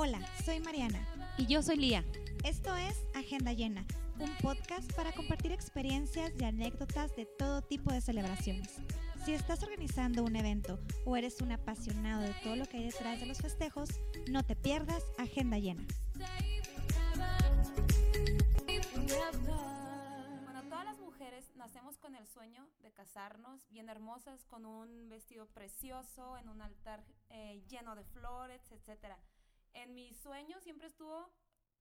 Hola, soy Mariana. Y yo soy Lía. Esto es Agenda Llena, un podcast para compartir experiencias y anécdotas de todo tipo de celebraciones. Si estás organizando un evento o eres un apasionado de todo lo que hay detrás de los festejos, no te pierdas Agenda Llena. Bueno, todas las mujeres nacemos con el sueño de casarnos bien hermosas, con un vestido precioso, en un altar eh, lleno de flores, etcétera. En mi sueño siempre estuvo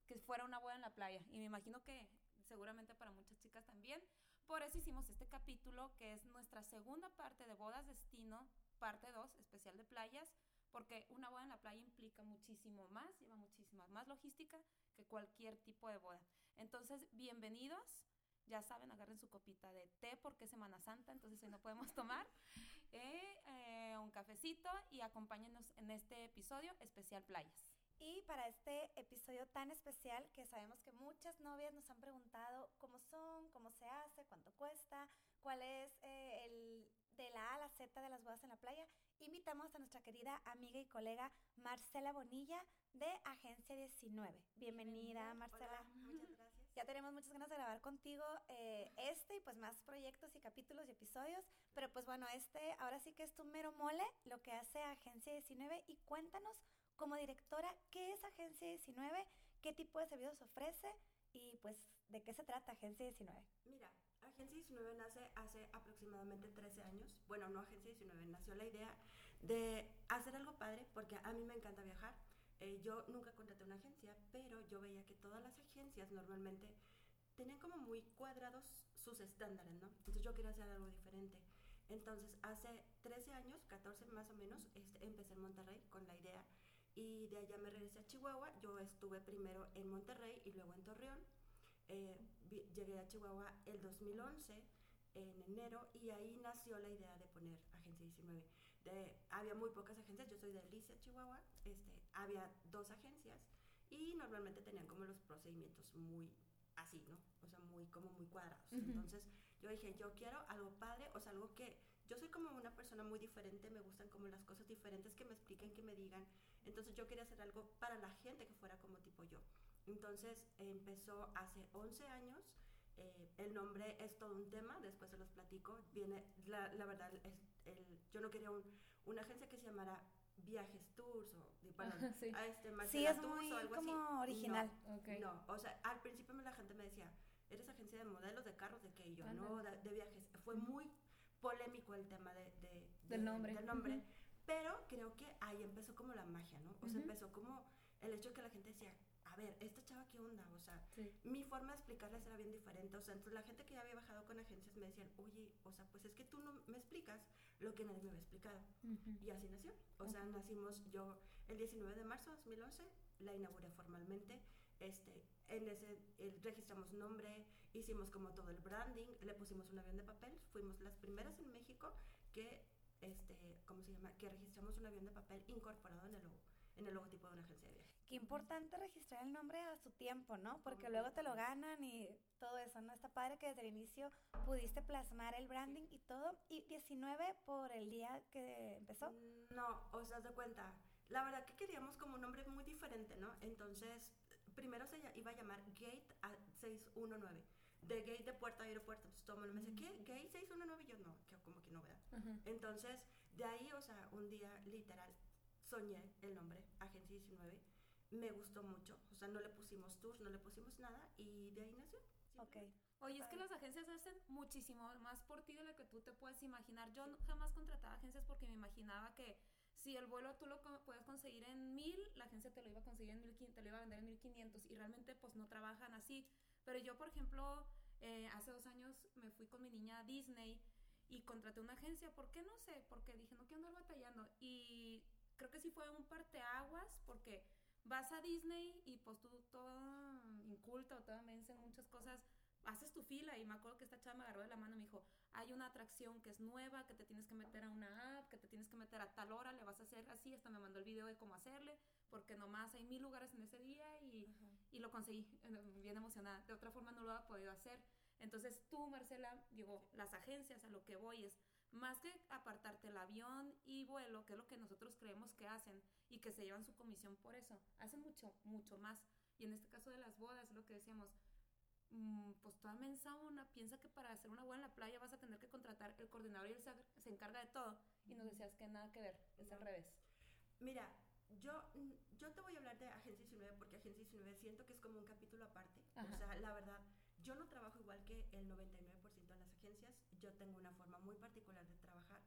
que fuera una boda en la playa y me imagino que seguramente para muchas chicas también. Por eso hicimos este capítulo que es nuestra segunda parte de bodas destino, parte 2, especial de playas, porque una boda en la playa implica muchísimo más, lleva muchísima más logística que cualquier tipo de boda. Entonces, bienvenidos. Ya saben, agarren su copita de té porque es Semana Santa, entonces hoy no podemos tomar. Eh, eh, un cafecito y acompáñenos en este episodio especial playas. Y para este episodio tan especial que sabemos que muchas novias nos han preguntado cómo son, cómo se hace, cuánto cuesta, cuál es eh, el de la A a la Z de las bodas en la playa, invitamos a nuestra querida amiga y colega Marcela Bonilla de Agencia 19. Bienvenida, Marcela. muchas gracias. Ya tenemos muchas ganas de grabar contigo eh, este y pues más proyectos y capítulos y episodios, pero pues bueno, este ahora sí que es tu mero mole, lo que hace Agencia 19 y cuéntanos como directora, ¿qué es Agencia 19? ¿Qué tipo de servicios ofrece? Y pues, ¿de qué se trata Agencia 19? Mira, Agencia 19 nace hace aproximadamente 13 años. Bueno, no Agencia 19, nació la idea de hacer algo padre, porque a mí me encanta viajar. Eh, yo nunca contraté una agencia, pero yo veía que todas las agencias normalmente tenían como muy cuadrados sus estándares, ¿no? Entonces yo quería hacer algo diferente. Entonces, hace 13 años, 14 más o menos, este, empecé en Monterrey con la idea y de allá me regresé a Chihuahua. Yo estuve primero en Monterrey y luego en Torreón. Eh, llegué a Chihuahua el 2011 en enero y ahí nació la idea de poner Agencia 19. De, había muy pocas agencias, yo soy de Alicia, Chihuahua, este, había dos agencias y normalmente tenían como los procedimientos muy así, ¿no? O sea, muy como muy cuadrados. Entonces yo dije, yo quiero algo padre, o sea, algo que yo soy como una persona muy diferente, me gustan como las cosas diferentes que me expliquen, que me digan. Entonces yo quería hacer algo para la gente que fuera como tipo yo. Entonces empezó hace 11 años. Eh, el nombre es todo un tema, después se los platico. Viene, la, la verdad, es el, yo no quería un, una agencia que se llamara Viajes Tours o bueno, sí. a este sí, es muy o algo como original. No, no, o sea, al principio la gente me decía, eres agencia de modelos de carros de qué yo, no, de, de, viajes. Fue muy polémico el tema de, del nombre. Del nombre Pero creo que ahí empezó como la magia, ¿no? O sea, empezó como el hecho que la gente decía, a ver, esta chava qué onda, o sea, mi forma de explicarles era bien diferente, o sea, entonces la gente que ya había bajado con agencias me decían, oye, o sea, pues es que tú no me explicas lo que nadie me había explicado. Y así nació, o sea, nacimos yo el 19 de marzo de 2011, la inauguré formalmente, este, en ese registramos nombre, hicimos como todo el branding, le pusimos un avión de papel, fuimos las primeras en México que, este, ¿cómo se llama? Que registramos un avión de papel incorporado en el logo en el logotipo de una agencia de viaje. Qué importante registrar el nombre a su tiempo, ¿no? Porque luego te lo ganan y todo eso, ¿no? Está padre que desde el inicio pudiste plasmar el branding y todo. ¿Y 19 por el día que empezó? No, o sea, de cuenta, la verdad que queríamos como un nombre muy diferente, ¿no? Entonces, primero se iba a llamar Gate 619. De gate de puerta a aeropuerto. Entonces todo el mundo me dice, ¿qué? ¿Gate 619? Y yo, no, que como que no, ¿verdad? Entonces, de ahí, o sea, un día literal soñé el nombre, Agencia 19. Me gustó mucho. O sea, no le pusimos tours, no le pusimos nada. Y de ahí nació. Ok. Oye, es que las agencias hacen muchísimo más por ti de lo que tú te puedes imaginar. Yo jamás contrataba agencias porque me imaginaba que si el vuelo tú lo puedes conseguir en mil, la agencia te lo iba a conseguir en mil, te lo iba a vender en mil quinientos y realmente pues no trabajan así. Pero yo, por ejemplo, eh, hace dos años me fui con mi niña a Disney y contraté una agencia. ¿Por qué? No sé, porque dije, no quiero andar batallando. Y creo que sí fue un parteaguas porque vas a Disney y pues tú toda inculta o toda mensa en muchas cosas haces tu fila y me acuerdo que esta chava me agarró de la mano y me dijo, hay una atracción que es nueva, que te tienes que meter a una app, que te tienes que meter a tal hora, le vas a hacer así, hasta me mandó el video de cómo hacerle, porque nomás hay mil lugares en ese día y, y lo conseguí, bien emocionada. De otra forma no lo había podido hacer. Entonces tú, Marcela, digo, las agencias a lo que voy es, más que apartarte la avión y vuelo, que es lo que nosotros creemos que hacen y que se llevan su comisión por eso, hacen mucho, mucho más. Y en este caso de las bodas, lo que decíamos, pues toda mensa una piensa que para hacer una boda en la playa vas a tener que contratar el coordinador y él se, se encarga de todo. Y nos decías que nada que ver, es al revés. Mira, yo, yo te voy a hablar de Agencia 19 porque Agencia 19 siento que es como un capítulo aparte. O sea, la verdad, yo no trabajo igual que el 99% de las agencias. Yo tengo una forma muy particular de trabajar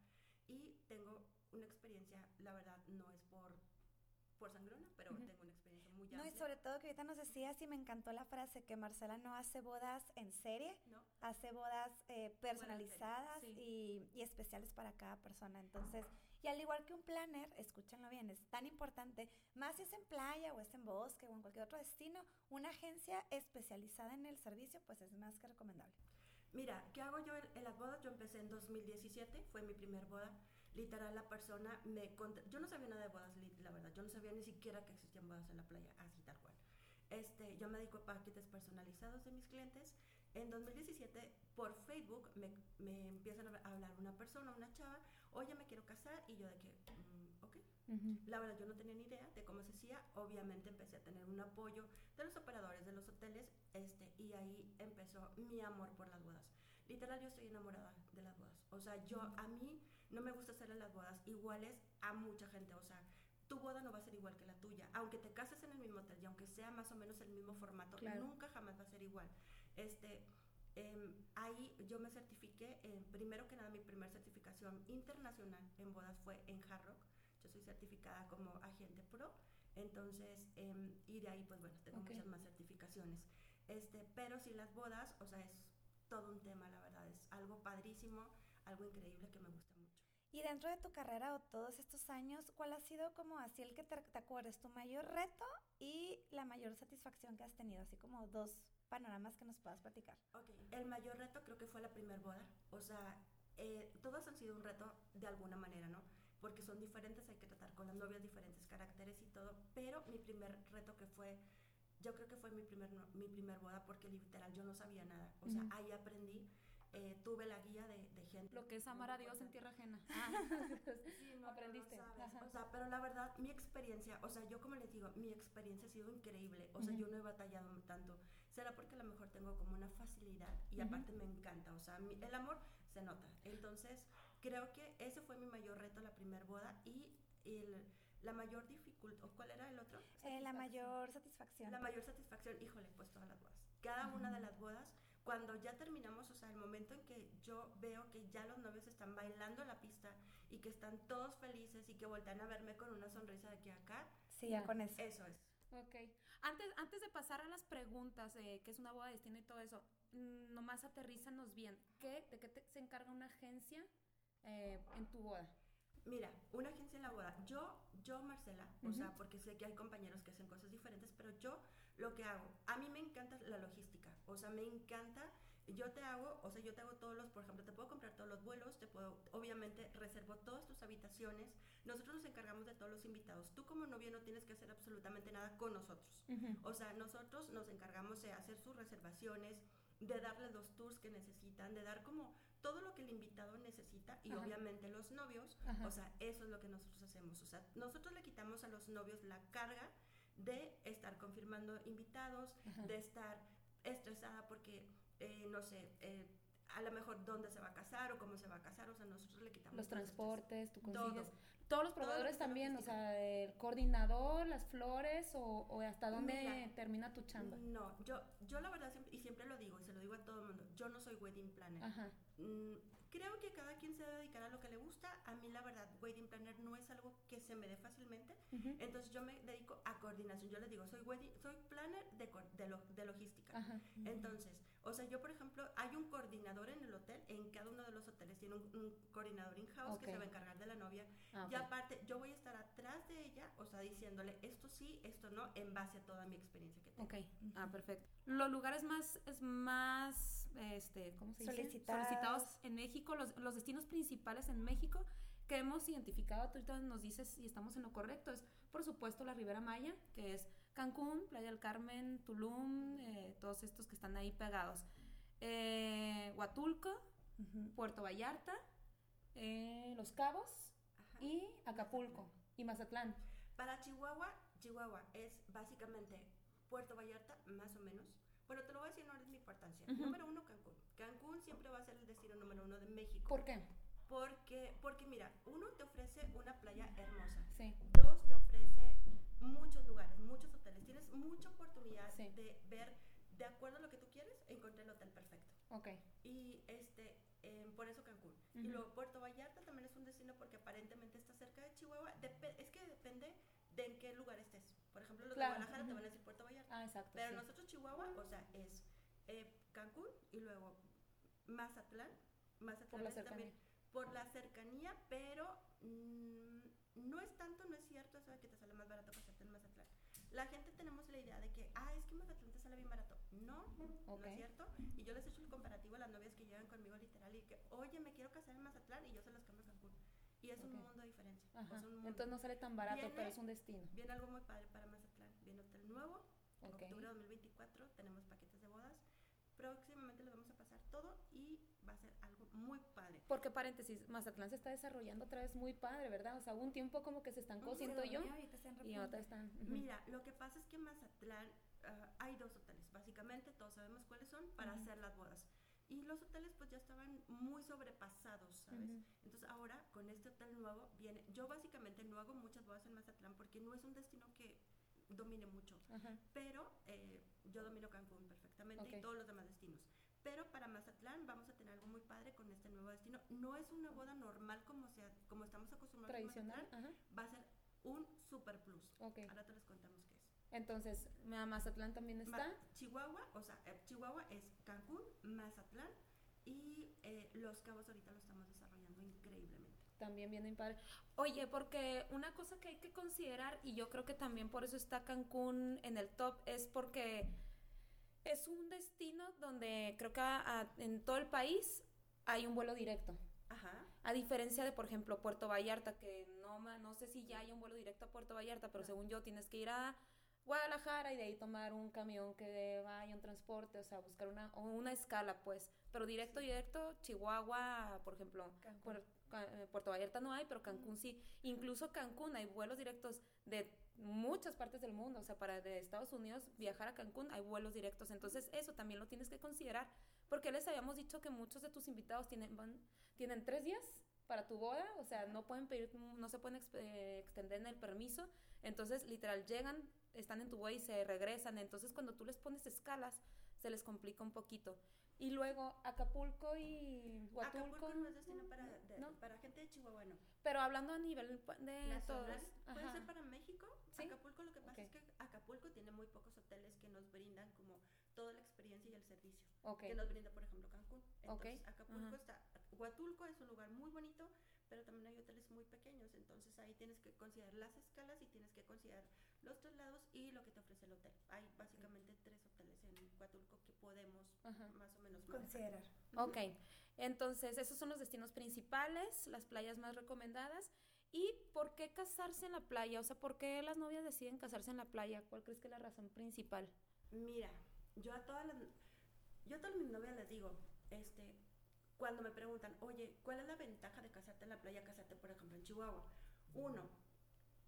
y tengo una experiencia, la verdad, no es por por sangrona, pero tengo una experiencia muy amplia. No, y sobre todo que ahorita nos decías y me encantó la frase que Marcela no hace bodas en serie, no. hace bodas eh, personalizadas y, y, especiales para cada persona. Entonces, y al igual que un planner, escúchenlo bien, es tan importante, más si es en playa o es en bosque o en cualquier otro destino, una agencia especializada en el servicio, pues es más que recomendable. Mira, ¿qué hago yo en, las bodas? Yo empecé en 2017, fue mi primer boda. Literal, la persona me... Yo no sabía nada de bodas, la verdad. Yo no sabía ni siquiera que existían bodas en la playa, así tal cual. Este, yo me dedico a paquetes personalizados de mis clientes. En 2017, por Facebook, me, me empiezan a hablar una persona, una chava, oye, me quiero casar, y yo de que, mm, ok. La verdad, yo no tenía ni idea de cómo se hacía. Obviamente empecé a tener un apoyo de los operadores de los hoteles, este, y ahí empezó mi amor por las bodas. Literal, yo estoy enamorada de las bodas. O sea, yo, a mí no me gusta hacerle las bodas iguales a mucha gente. O sea, tu boda no va a ser igual que la tuya. Aunque te cases en el mismo hotel y aunque sea más o menos el mismo formato, nunca jamás va a ser igual. Este, eh, ahí yo me certifiqué, eh, primero que nada mi primera certificación internacional en bodas fue en Hard Rock. Yo soy certificada como agente pro, entonces, eh, y de ahí pues bueno, tengo muchas más certificaciones. Este, pero si las bodas, o sea, es todo un tema, la verdad, es algo padrísimo, algo increíble que me gusta mucho. Y dentro de tu carrera o todos estos años, ¿cuál ha sido como así el que te, te acuerdes, tu mayor reto y la mayor satisfacción que has tenido? Así como dos panoramas que nos puedas platicar. Ok, el mayor reto creo que fue la primera boda. O sea, eh, todas han sido un reto de alguna manera, ¿no? Porque son diferentes, hay que tratar con las novias diferentes caracteres y todo. Pero mi primer reto que fue, yo creo que fue mi primer, mi primer boda porque literal yo no sabía nada. O sea, ahí aprendí. Eh, tuve la guía de, de, gente. Lo que es amar a Dios en tierra ajena. Ah. sí, no, aprendiste. No o sea, pero la verdad, mi experiencia, o sea, yo como les digo, mi experiencia ha sido increíble. O sea, yo no he batallado tanto será porque a lo mejor tengo como una facilidad y aparte me encanta, o sea, el amor se nota. Entonces, creo que ese fue mi mayor reto, la primera boda y el, la mayor dificultad, ¿cuál era el otro? Eh, la mayor satisfacción. La mayor satisfacción, híjole, pues todas las bodas. Cada una de las bodas, cuando ya terminamos, o sea, el momento en que yo veo que ya los novios están bailando en la pista y que están todos felices y que voltean a verme con una sonrisa de aquí a acá. Sí, ya con eso. Eso es. Ok. Antes, antes de pasar a las preguntas, eh, ¿qué es una boda de destino y todo eso? Mm, nomás aterrízanos bien. ¿Qué, ¿De qué se encarga una agencia eh, en tu boda? Mira, una agencia en la boda. Yo, yo Marcela, o sea, porque sé que hay compañeros que hacen cosas diferentes, pero yo lo que hago, a mí me encanta la logística. O sea, me encanta. Yo te hago, o sea, yo te hago todos los, por ejemplo, te puedo comprar todos los vuelos, te puedo, obviamente, reservo todas tus habitaciones, nosotros nos encargamos de todos los invitados. Tú como novia no tienes que hacer absolutamente nada con nosotros. O sea, nosotros nos encargamos de hacer sus reservaciones, de darles los tours que necesitan, de dar como todo lo que el invitado necesita y obviamente los novios, o sea, eso es lo que nosotros hacemos. O sea, nosotros le quitamos a los novios la carga de estar confirmando invitados, de estar estresada porque eh, no sé, eh, a lo mejor dónde se va a casar o cómo se va a casar, o sea, nosotros le quitamos los transportes, tú consigues todos los proveedores también, o sea, el coordinador, las flores o, o hasta dónde termina tu chamba. No, yo yo la verdad y siempre lo digo y se lo digo a todo el mundo, yo no soy wedding planner. Ajá. Mm, creo que cada quien se debe dedicar a lo que le gusta. A mí la verdad, wedding planner no es algo que se me dé fácilmente. Entonces yo me dedico a coordinación. Yo les digo, soy wedding, soy planner de, de, de logística. Entonces, o sea, yo por ejemplo, hay un coordinador en el hotel, en cada uno de los hoteles tiene un, coordinador in-house que se va a encargar de la novia. Ah, y aparte, yo voy a estar atrás de ella, o sea, diciéndole esto sí, esto no, en base a toda mi experiencia que tengo. Ok, ah, perfecto. Los lugares más, es más, este, ¿cómo se dice? Solicitados. Solicitados en México, los, los destinos principales en México que hemos identificado, tú ahorita nos dices si estamos en lo correcto, es por supuesto la Ribera Maya, que es Cancún, Playa del Carmen, Tulum, eh, todos estos que están ahí pegados. Eh, Huatulco, Puerto Vallarta, eh, Los Cabos y Acapulco y Mazatlán. Para Chihuahua, Chihuahua es básicamente Puerto Vallarta, más o menos. Pero te lo voy a decir, no es mi importancia. Ujú. Número uno, Cancún. Cancún siempre va a ser el destino número uno de México. ¿Por qué? Porque, porque mira, uno te ofrece una playa hermosa. Sí. Dos, te ofrece muchos lugares, muchos hoteles. Tienes mucha oportunidad Sí. de ver, de acuerdo a lo que tú quieres, encontrar el hotel perfecto. Ok. Y este, em, por eso Cancún. Y Ujú. luego Puerto Vallarta también es un destino porque aparentemente está cerca de Chihuahua. Depe- es que depende de en qué lugar estés. Por ejemplo, los Claro, de Guadalajara te van a decir Puerto Vallarta. Ah, exacto. Pero sí. nosotros Chihuahua, o sea, es eh, Cancún y luego Mazatlán. Mazatlán Por también por la cercanía, pero mm, no es tanto, no es cierto eso de que te sale más barato casarte en Mazatlán. La gente tenemos la idea de que, ah, es que Mazatlán te sale bien barato. No, no Ok. es cierto. Y yo les he hecho el comparativo a las novias que llegan conmigo literal y que, oye, me quiero casar en Mazatlán y yo se las cambio a Cancún. Y es un Ok. mundo Ajá. sea, un mundo. Entonces no sale tan barato, Viene- pero es un destino. Viene algo muy padre para Mazatlán. Viene hotel nuevo, en Ok. octubre de 2024 tenemos paquetes de bodas. Próximamente les vamos a pasar todo y va a ser algo muy padre. Porque paréntesis, Mazatlán se está desarrollando otra vez muy padre, ¿verdad? O sea, un tiempo como que se estancó, siento yo, ahorita y ahora están. Mira, lo que pasa es que en Mazatlán ah, hay dos hoteles, básicamente todos sabemos cuáles son para Ujú. hacer las bodas. Y los hoteles pues ya estaban muy sobrepasados, ¿sabes? Ujú. Entonces ahora con este hotel nuevo viene, yo básicamente no hago muchas bodas en Mazatlán porque no es un destino que domine mucho. Ajá. pero eh, yo domino Cancún perfectamente Ok. y todos los demás destinos. Pero para Mazatlán vamos a tener algo muy padre con este nuevo destino. No es una boda normal como, sea, como estamos acostumbrados en Tradicional. Mazatlán, Ajá. va a ser un super plus. Ok. Ahora te les contamos. Entonces, Ma- Mazatlán también está. Chihuahua, o sea, eh, Chihuahua es Cancún, Mazatlán y eh, Los Cabos ahorita lo estamos desarrollando increíblemente. También viene padre. Oye, porque una cosa que hay que considerar, y yo creo que también por eso está Cancún en el top, es porque es un destino donde creo que a- a- en todo el país hay un vuelo directo. Ajá. A diferencia de, por ejemplo, Puerto Vallarta, que no, no sé si ya hay un vuelo directo a Puerto Vallarta, pero según yo tienes que ir a Guadalajara y de ahí tomar un camión que vaya, un transporte, o sea, buscar una, una escala, pues. Pero directo, directo, Chihuahua, por ejemplo. Puer- eh, Puerto Vallarta no hay, pero Cancún sí. Incluso Cancún hay vuelos directos de muchas partes del mundo, o sea, para de Estados Unidos viajar a Cancún hay vuelos directos. Entonces, eso también lo tienes que considerar, porque les habíamos dicho que muchos de tus invitados tienen, van, tienen tres días para tu boda, o sea, no pueden pedir, no se pueden ex- eh, extender en el permiso. Entonces, literal, llegan, están en tu vuelo y se regresan. Entonces, cuando tú les pones escalas, se les complica un poquito. Y luego Acapulco y Huatulco. Acapulco no es destino para, de- ¿no? para gente de Chihuahua, no. Pero hablando a nivel de todos. nacional puede Ajá. ser para México. Sí. Acapulco lo que pasa es que Acapulco tiene muy pocos hoteles que nos brindan como toda la experiencia y el servicio que nos brinda, por ejemplo, Cancún. Entonces, Acapulco Ajá. está, Huatulco es un lugar muy bonito, pero también hay hoteles muy pequeños, entonces ahí tienes que considerar las escalas y tienes que considerar los traslados y lo que te ofrece el hotel. Hay básicamente tres hoteles en Huatulco que podemos Ajá. más o menos. Considerar. Ok, entonces esos son los destinos principales, las playas más recomendadas. ¿Y por qué casarse en la playa? O sea, ¿por qué las novias deciden casarse en la playa? ¿Cuál crees que es la razón principal? Mira, yo a todas las, yo a todas mis novias les digo, este, cuando me preguntan, oye, ¿cuál es la ventaja de casarte en la playa, casarte, por ejemplo, en Chihuahua? Uno,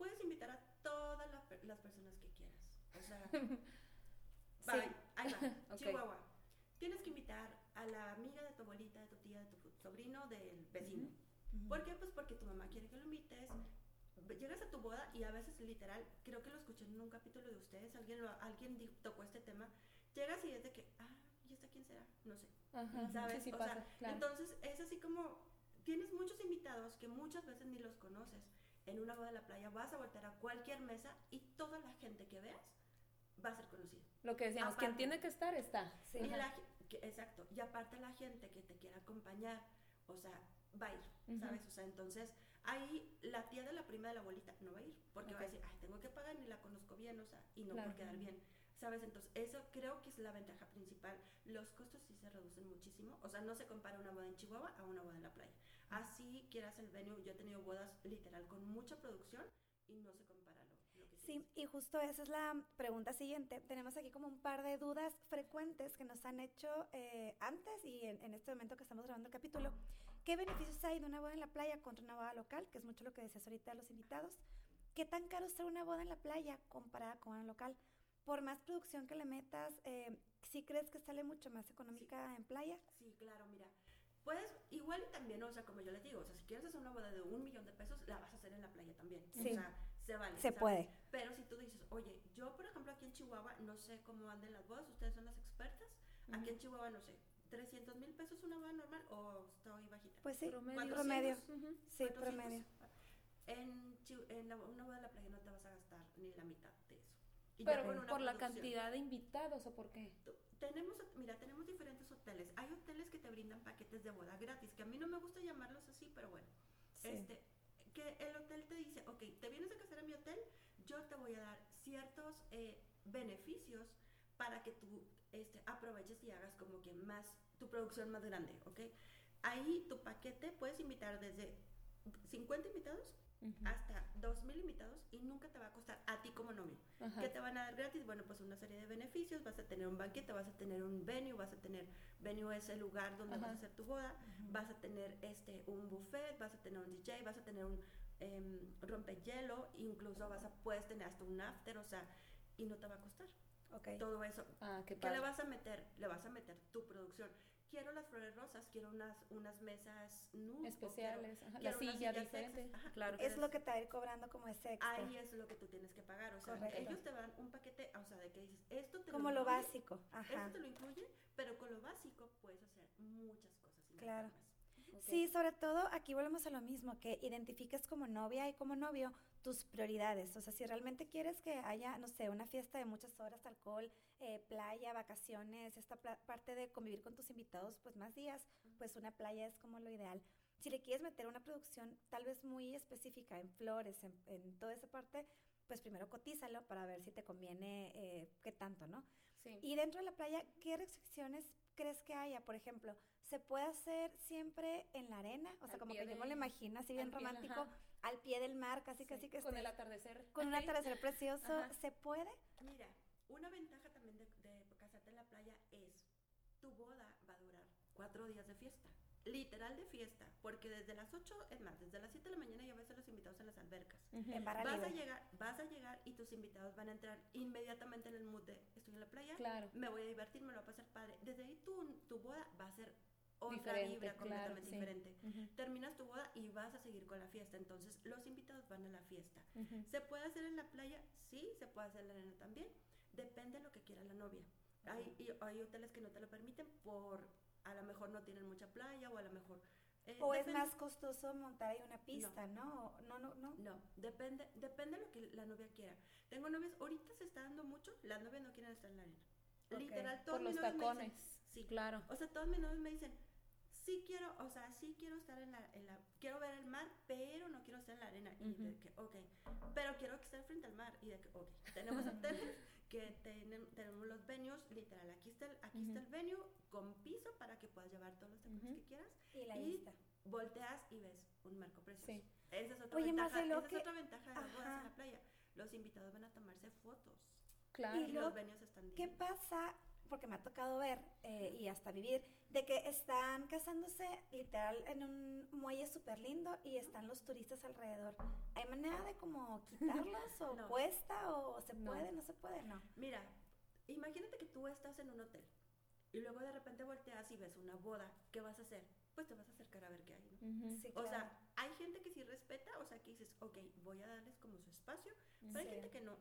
puedes invitar a todas la las personas que quieras. O sea, bye, ahí va, Ok. Chihuahua. Tienes que invitar a la amiga de tu abuelita, de tu tía, de tu sobrino, del vecino. ¿Por qué? Pues porque tu mamá quiere que lo invites. Llegas a tu boda y a veces literal, creo que lo escuché en un capítulo de ustedes, alguien, lo, alguien tocó este tema. Llegas y es de que, ah, ¿y esta quién será? No sé. Ajá, ¿Sabes? sí, sí O pasa, sea, claro. Entonces es así como, tienes muchos invitados que muchas veces ni los conoces. En una boda de la playa vas a voltear a cualquier mesa y toda la gente que veas va a ser conocida. Lo que decíamos, quien aparte- tiene que estar, está. Sí. Y la que- exacto. Y aparte la gente que te quiera acompañar, o sea, va a ir. ¿sabes? O sea, entonces ahí la tía de la prima de la abuelita no va a ir, porque va a decir, ay, tengo que pagar ni la conozco bien, o sea, y no Claro. por quedar bien, ¿sabes? Entonces, eso creo que es la ventaja principal. Los costos sí se reducen muchísimo, o sea, no se compara una boda en Chihuahua a una boda en la playa. Así quieras el venue, yo he tenido bodas literal con mucha producción y no se compara lo, lo que Sí, y justo esa es la pregunta siguiente. Tenemos aquí como un par de dudas frecuentes que nos han hecho eh, antes y en, en este momento que estamos grabando el capítulo, ¿qué beneficios hay de una boda en la playa contra una boda local? Que es mucho lo que decías ahorita a los invitados. ¿Qué tan caro está una boda en la playa comparada con una local? Por más producción que le metas, eh, ¿sí crees que sale mucho más económica en playa? Sí, claro, mira. Puedes, igual y también, o sea, como yo les digo, o sea, si quieres hacer una boda de un millón de pesos, la vas a hacer en la playa también. Sí. O sea, se vale. Se ¿sabes? puede. Pero si tú dices, oye, yo, por ejemplo, aquí en Chihuahua, no sé cómo anden las bodas, ustedes son las expertas. Aquí en Chihuahua, no sé, 300 mil pesos una boda normal o estoy bajita. Pues sí, Promedio. promedio. Ujú. Sí, 400. promedio. En, en la- una boda de la playa no te vas a gastar ni la mitad de eso. Y Pero por la cantidad de invitados o por qué? Tú- Tenemos, mira, tenemos diferentes hoteles. Hay hoteles que te brindan paquetes de boda gratis, que a mí no me gusta llamarlos así, pero bueno. Sí. Este, que el hotel te dice, ok, te vienes a casar a mi hotel, yo te voy a dar ciertos eh, beneficios para que tú este, aproveches y hagas como que más, tu producción más grande, ¿ok? Ahí tu paquete puedes invitar desde 50 invitados Ujú. hasta 2.000 invitados y nunca te va a costar a ti como novio. Ajá. ¿Qué te van a dar gratis? Bueno, pues una serie de beneficios, vas a tener un banquete, vas a tener un venue, vas a tener, venue es el lugar donde vas a hacer tu boda, vas a tener este, un buffet, vas a tener un DJ, vas a tener un em, rompehielo, incluso vas a, puedes tener hasta un after, o sea, y no te va a costar Ok. todo eso. Ah, qué ¿Qué le vas a meter? Le vas a meter tu producción. Quiero las flores rosas, quiero unas, unas mesas nude, quiero- Especiales, ajá, la quiero silla sillas diferente. Ajá, Claro. Es lo que te va a ir cobrando como ese extra. Ahí es lo que tú tienes que pagar. O sea, Correcto. ellos te dan un paquete, o sea, de que dices, esto te como lo incluye, básico. Ajá. Esto te lo incluye, pero con lo básico puedes hacer muchas cosas. y Claro. más. Sí, sobre todo aquí volvemos a lo mismo, que identifiques como novia y como novio tus prioridades. O sea, si realmente quieres que haya, no sé, una fiesta de muchas horas, alcohol, eh, playa, vacaciones, esta parte de convivir con tus invitados, pues más días, pues una playa es como lo ideal. Si le quieres meter una producción tal vez muy específica en flores, en, en toda esa parte, pues primero cotízalo para ver si te conviene eh, qué tanto, ¿no? Sí. Y dentro de la playa, ¿qué restricciones crees que haya? Por ejemplo, ¿se puede hacer siempre en la arena? O sea, Al como que yo me lo imagino así bien pie, romántico, ajá. al pie del mar, casi Sí, casi que con el atardecer. con un atardecer precioso. Ajá. ¿Se puede? Mira, una ventaja también de, de casarte en la playa es tu boda va a durar cuatro días de fiesta. Literal de fiesta, porque desde las 8, es más, desde las 7 de la mañana ya ves a los invitados en las albercas. En barra Vas a llegar, vas a llegar y tus invitados van a entrar inmediatamente en el mood de estoy en la playa, Claro. me voy a divertir, me lo va a pasar padre. Desde ahí tu, tu boda va a ser otra Diferente, vibra claro, completamente sí. diferente. Ujú. Terminas tu boda y vas a seguir con la fiesta, entonces los invitados van a la fiesta. Ujú. ¿Se puede hacer en la playa? Sí, se puede hacer en la arena también. Depende de lo que quiera la novia. Hay, y hay hoteles que no te lo permiten por, a lo mejor no tienen mucha playa o a lo mejor... eh, ¿O es más costoso montar ahí una pista, no? No, no, no. No, depende, depende de lo que la novia quiera. Tengo novias, ahorita se está dando mucho, las novias no quieren estar en la arena. Ok. Literal, todos Por los tacones. dicen, sí, Claro. o sea, todos mis novios me dicen, sí quiero, o sea, sí quiero estar en la, en la, quiero ver el mar, pero no quiero estar en la arena. Y de Ujú. que, ok, pero quiero estar frente al mar. Y de que, ok, tenemos hoteles que tenemos los venues, literal, aquí está, el, aquí está Ujú. el venue con piso para que puedas llevar todos los tacones Ujú. que quieras. Y la Y vista. volteas y ves un marco precioso. Sí. Esa es otra Oye, ventaja, Marcelo, esa que- es otra ventaja de las bodas en la playa. Los invitados van a tomarse fotos. Claro. Y Y, luego, los venues están ¿Qué pasa? Porque me ha tocado ver eh, y hasta vivir, de que están casándose literal en un muelle súper lindo y están los turistas alrededor. ¿Hay manera de como quitarlos o No. cuesta o se puede, no se puede? No. Mira, imagínate que tú estás en un hotel y luego de repente volteas y ves una boda. ¿Qué vas a hacer? Pues te vas a acercar a ver qué hay, ¿no? Sí, O claro. sea, hay gente que sí respeta, o sea, que dices, ok, voy a darles como su espacio, pero hay Sí. gente que no.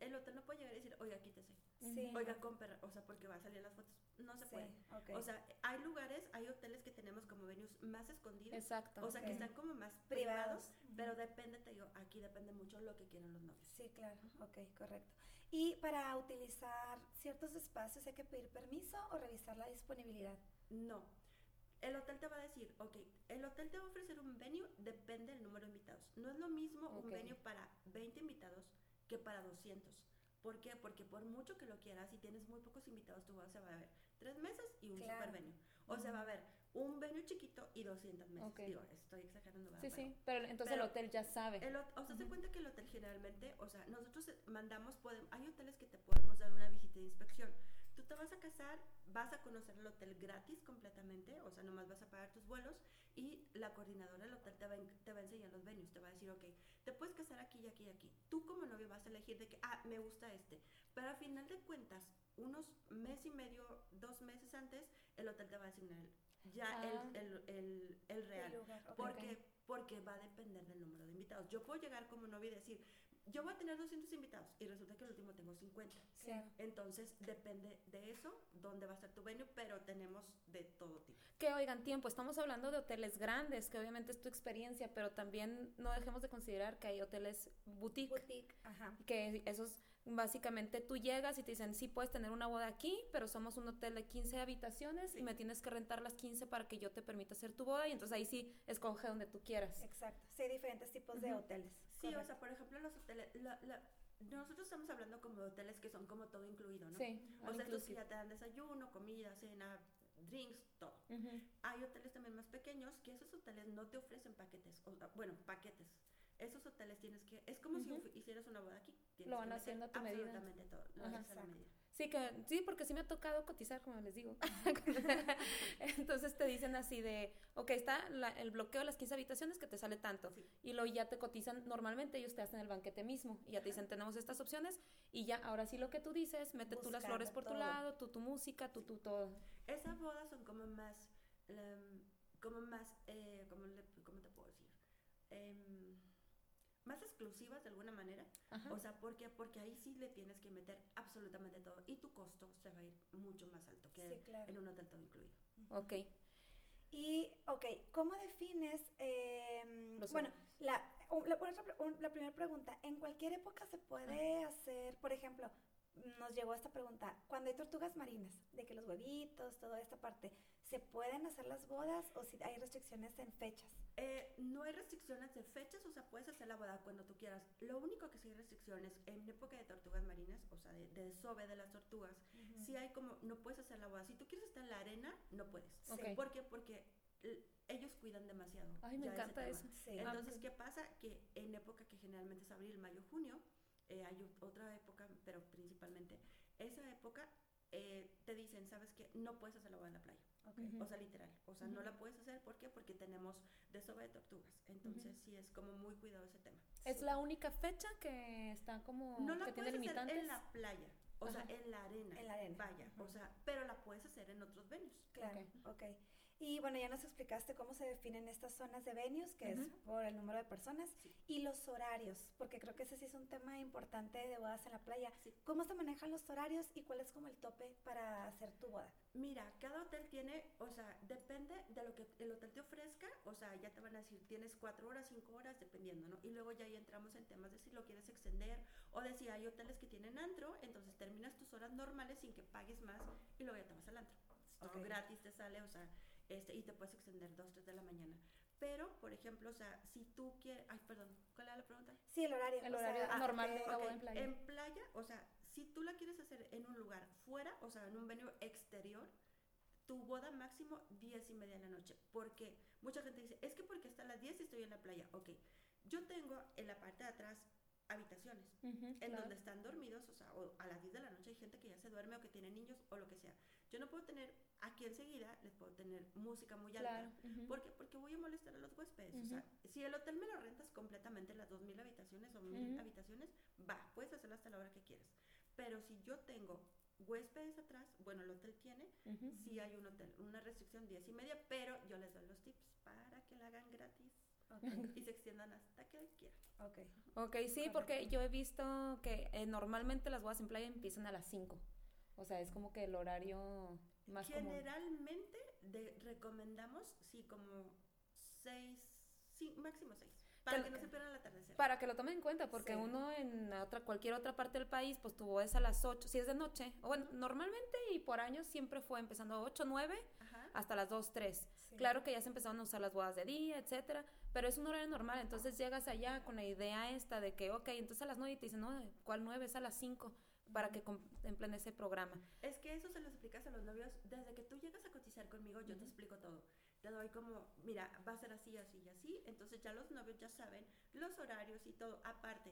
El hotel no puede llegar y decir, oiga, quítese. Sí. Oiga, compra, o sea, porque va a salir las fotos. No se Sí, puede. ok. O sea, hay lugares, hay hoteles que tenemos como venues más escondidos. Exacto. O sea, que Ok. están como más Privados. privados, pero depende, te digo, aquí depende mucho lo que quieren los novios. Sí, claro, ok, correcto. Y para utilizar ciertos espacios hay que pedir permiso o revisar la disponibilidad. No. El hotel te va a decir, ok, el hotel te va a ofrecer un venue, depende del número de invitados. No es lo mismo Ok. un venue para 20 invitados que para 200. ¿Por qué? Porque por mucho que lo quieras y tienes muy pocos invitados, tu boda se va a ver tres mesas y un Claro. super venue. O se va a ver un venue chiquito y 200 mesas. Ok. Digo, estoy exagerando. ¿verdad? Sí, Pero- sí. Pero entonces pero el hotel ya sabe. El o sea, se Ujú. cuenta que el hotel generalmente, o sea, nosotros mandamos, podem- hay hoteles que te podemos dar una visita de inspección. Tú te vas a casar, vas a conocer el hotel gratis completamente, o sea, nomás vas a pagar tus vuelos y la coordinadora del hotel te va, te va a enseñar los venues, te va a decir, ok, te puedes casar aquí y aquí y aquí. Tú como novio vas a elegir de que, ah, me gusta este. Pero a final de cuentas, unos mes y medio, dos meses antes, el hotel te va a asignar ya Ah. el, el, el, el real. El lugar, ok. Porque, porque va a depender del número de invitados. Yo puedo llegar como novia y decir, yo voy a tener 200 invitados y resulta que el último tengo 50. Claro. Entonces depende de eso, dónde va a ser tu venue, pero tenemos de todo tipo. Que oigan, tiempo, estamos hablando de hoteles grandes, que obviamente es tu experiencia, pero también no dejemos de considerar que hay hoteles boutique, Boutique, ajá. que esos básicamente tú llegas y te dicen, sí puedes tener una boda aquí, pero somos un hotel de 15 habitaciones y me tienes que rentar las 15 para que yo te permita hacer tu boda y entonces ahí sí escoge donde tú quieras. Exacto. Sí, hay diferentes tipos de hoteles. Sí, o sea, por ejemplo, los hoteles, la- la- nosotros estamos hablando como de hoteles que son como todo incluido, ¿no? Sí, O sea, estos que ya te dan desayuno, comida, cena, drinks, todo. Hay hoteles también más pequeños que esos hoteles no te ofrecen paquetes, o, sea, bueno, paquetes. Esos hoteles tienes que, es como si hicieras una boda aquí. Tienes Lo que van meter haciendo a tu medida. Absolutamente todo. Lo Ajá. haces a la medida. Sí, que, sí, porque sí me ha tocado cotizar, como les digo. Entonces te dicen así de, ok, está la- el bloqueo de las 15 habitaciones que te sale tanto. Sí. Y luego ya te cotizan, normalmente ellos te hacen el banquete mismo. Y ya te dicen, tenemos estas opciones. Y ya, ahora sí lo que tú dices, mete tú las flores por tu lado, tú tu música, tú, tú todo. Esas bodas son como más, em, como más, eh, ¿cómo, le- cómo te puedo decir? Em, más exclusivas de alguna manera. Ajá. O sea, ¿por qué? Porque ahí sí le tienes que meter absolutamente todo y tu costo se va a ir mucho más alto que Sí, claro. en un hotel todo incluido. Ok. Y, ok, ¿cómo defines, Los bueno, la, la, por ejemplo, un- la primera pregunta, ¿en cualquier época se puede hacer, por ejemplo, nos llegó esta pregunta, cuando hay tortugas marinas, de que los huevitos, toda esta parte, ¿se pueden hacer las bodas o si hay restricciones en fechas? Eh, no hay restricciones de fechas, o sea, puedes hacer la boda cuando tú quieras. Lo único que sí hay restricciones en época de tortugas marinas, o sea, de, de desove de las tortugas, sí hay como, no puedes hacer la boda. Si tú quieres estar en la arena, no puedes. Sí. Ok. ¿Por qué? Porque ellos cuidan demasiado. Ay, me encanta eso. Sí. Entonces, ok. ¿qué pasa? Que en época que generalmente es abril, mayo, junio, eh, hay ot- otra época, pero principalmente, esa época eh, te dicen, ¿sabes qué? No puedes hacer la boda en la playa. Ok. Ujú. O sea, literal. O sea, no la puedes hacer. ¿Por qué? Porque tenemos desove de tortugas. Entonces, sí es como muy cuidado ese tema. Es la única fecha que está como, No la que tiene puedes hacer limitantes. en la playa. O sea, en la arena. En la arena. Vaya. O sea, pero la puedes hacer en otros venues. Claro, ok. Y bueno, ya nos explicaste cómo se definen estas zonas de venues, que es Ujú. por el número de personas, Sí. y los horarios, porque creo que ese sí es un tema importante de bodas en la playa. Sí. ¿Cómo se manejan los horarios y cuál es como el tope para hacer tu boda? Mira, cada hotel tiene, o sea, depende de lo que el hotel te ofrezca, o sea, ya te van a decir, tienes cuatro horas, cinco horas, dependiendo, ¿no? Y luego ya ahí entramos en temas de si lo quieres extender o de si hay hoteles que tienen antro, entonces terminas tus horas normales sin que pagues más y luego ya te vas al antro. Todo Ok. gratis te sale, o sea, este, y te puedes extender dos, tres de la mañana. Pero, por ejemplo, o sea, si tú quieres, ay, perdón, ¿cuál era la pregunta? Sí, el horario. El sea, horario ah, normal de una boda en playa. En playa, o sea, si tú la quieres hacer en un lugar fuera, o sea, en un venue exterior, tu boda máximo 10 y media de la noche. Porque mucha gente dice, es que porque hasta las 10 y estoy en la playa. Ok, yo tengo en la parte de atrás habitaciones Ujú, en claro. donde están dormidos, o sea, o a las 10 de la noche hay gente que ya se duerme o que tiene niños o lo que sea. Yo no puedo tener, aquí enseguida, les puedo tener música muy alta. Claro. ujú. ¿Por qué? Porque voy a molestar a los huéspedes. O sea, si el hotel me lo rentas completamente, las 2.000 habitaciones o 1.000 Ujú. habitaciones, va, puedes hacerlo hasta la hora que quieras. Pero si yo tengo huéspedes atrás, bueno, el hotel tiene, sí hay un hotel, una restricción 10 y media, pero yo les doy los tips para que la hagan gratis Ok, y se extiendan hasta que quieran. ok. Ok, sí, porque yo he visto que eh, normalmente las bodas en playa empiezan a las 5. O sea, es como que el horario más. Generalmente de- recomendamos, sí, como 6, sí, máximo 6, para que no se pierdan el atardecer. Para que lo tomen en cuenta, porque Sí. uno en otra, cualquier otra parte del país, pues tu boda es a las 8, si es de noche. O bueno, normalmente y por años siempre fue empezando a 8, 9 Ajá. hasta las 2, 3. Sí. Claro que ya se empezaron a usar las bodas de día, etcétera, pero es un horario normal, entonces llegas allá con la idea esta de que, ok, entonces a las 9 y te dicen, no, ¿cuál 9? Es a las 5 para que contemplen ese programa. Es que eso se lo explicas a los novios. Desde que tú llegas a cotizar conmigo, yo te Ujú. explico todo. Te doy como, mira, va a ser así, así y así. Entonces ya los novios ya saben los horarios y todo. Aparte,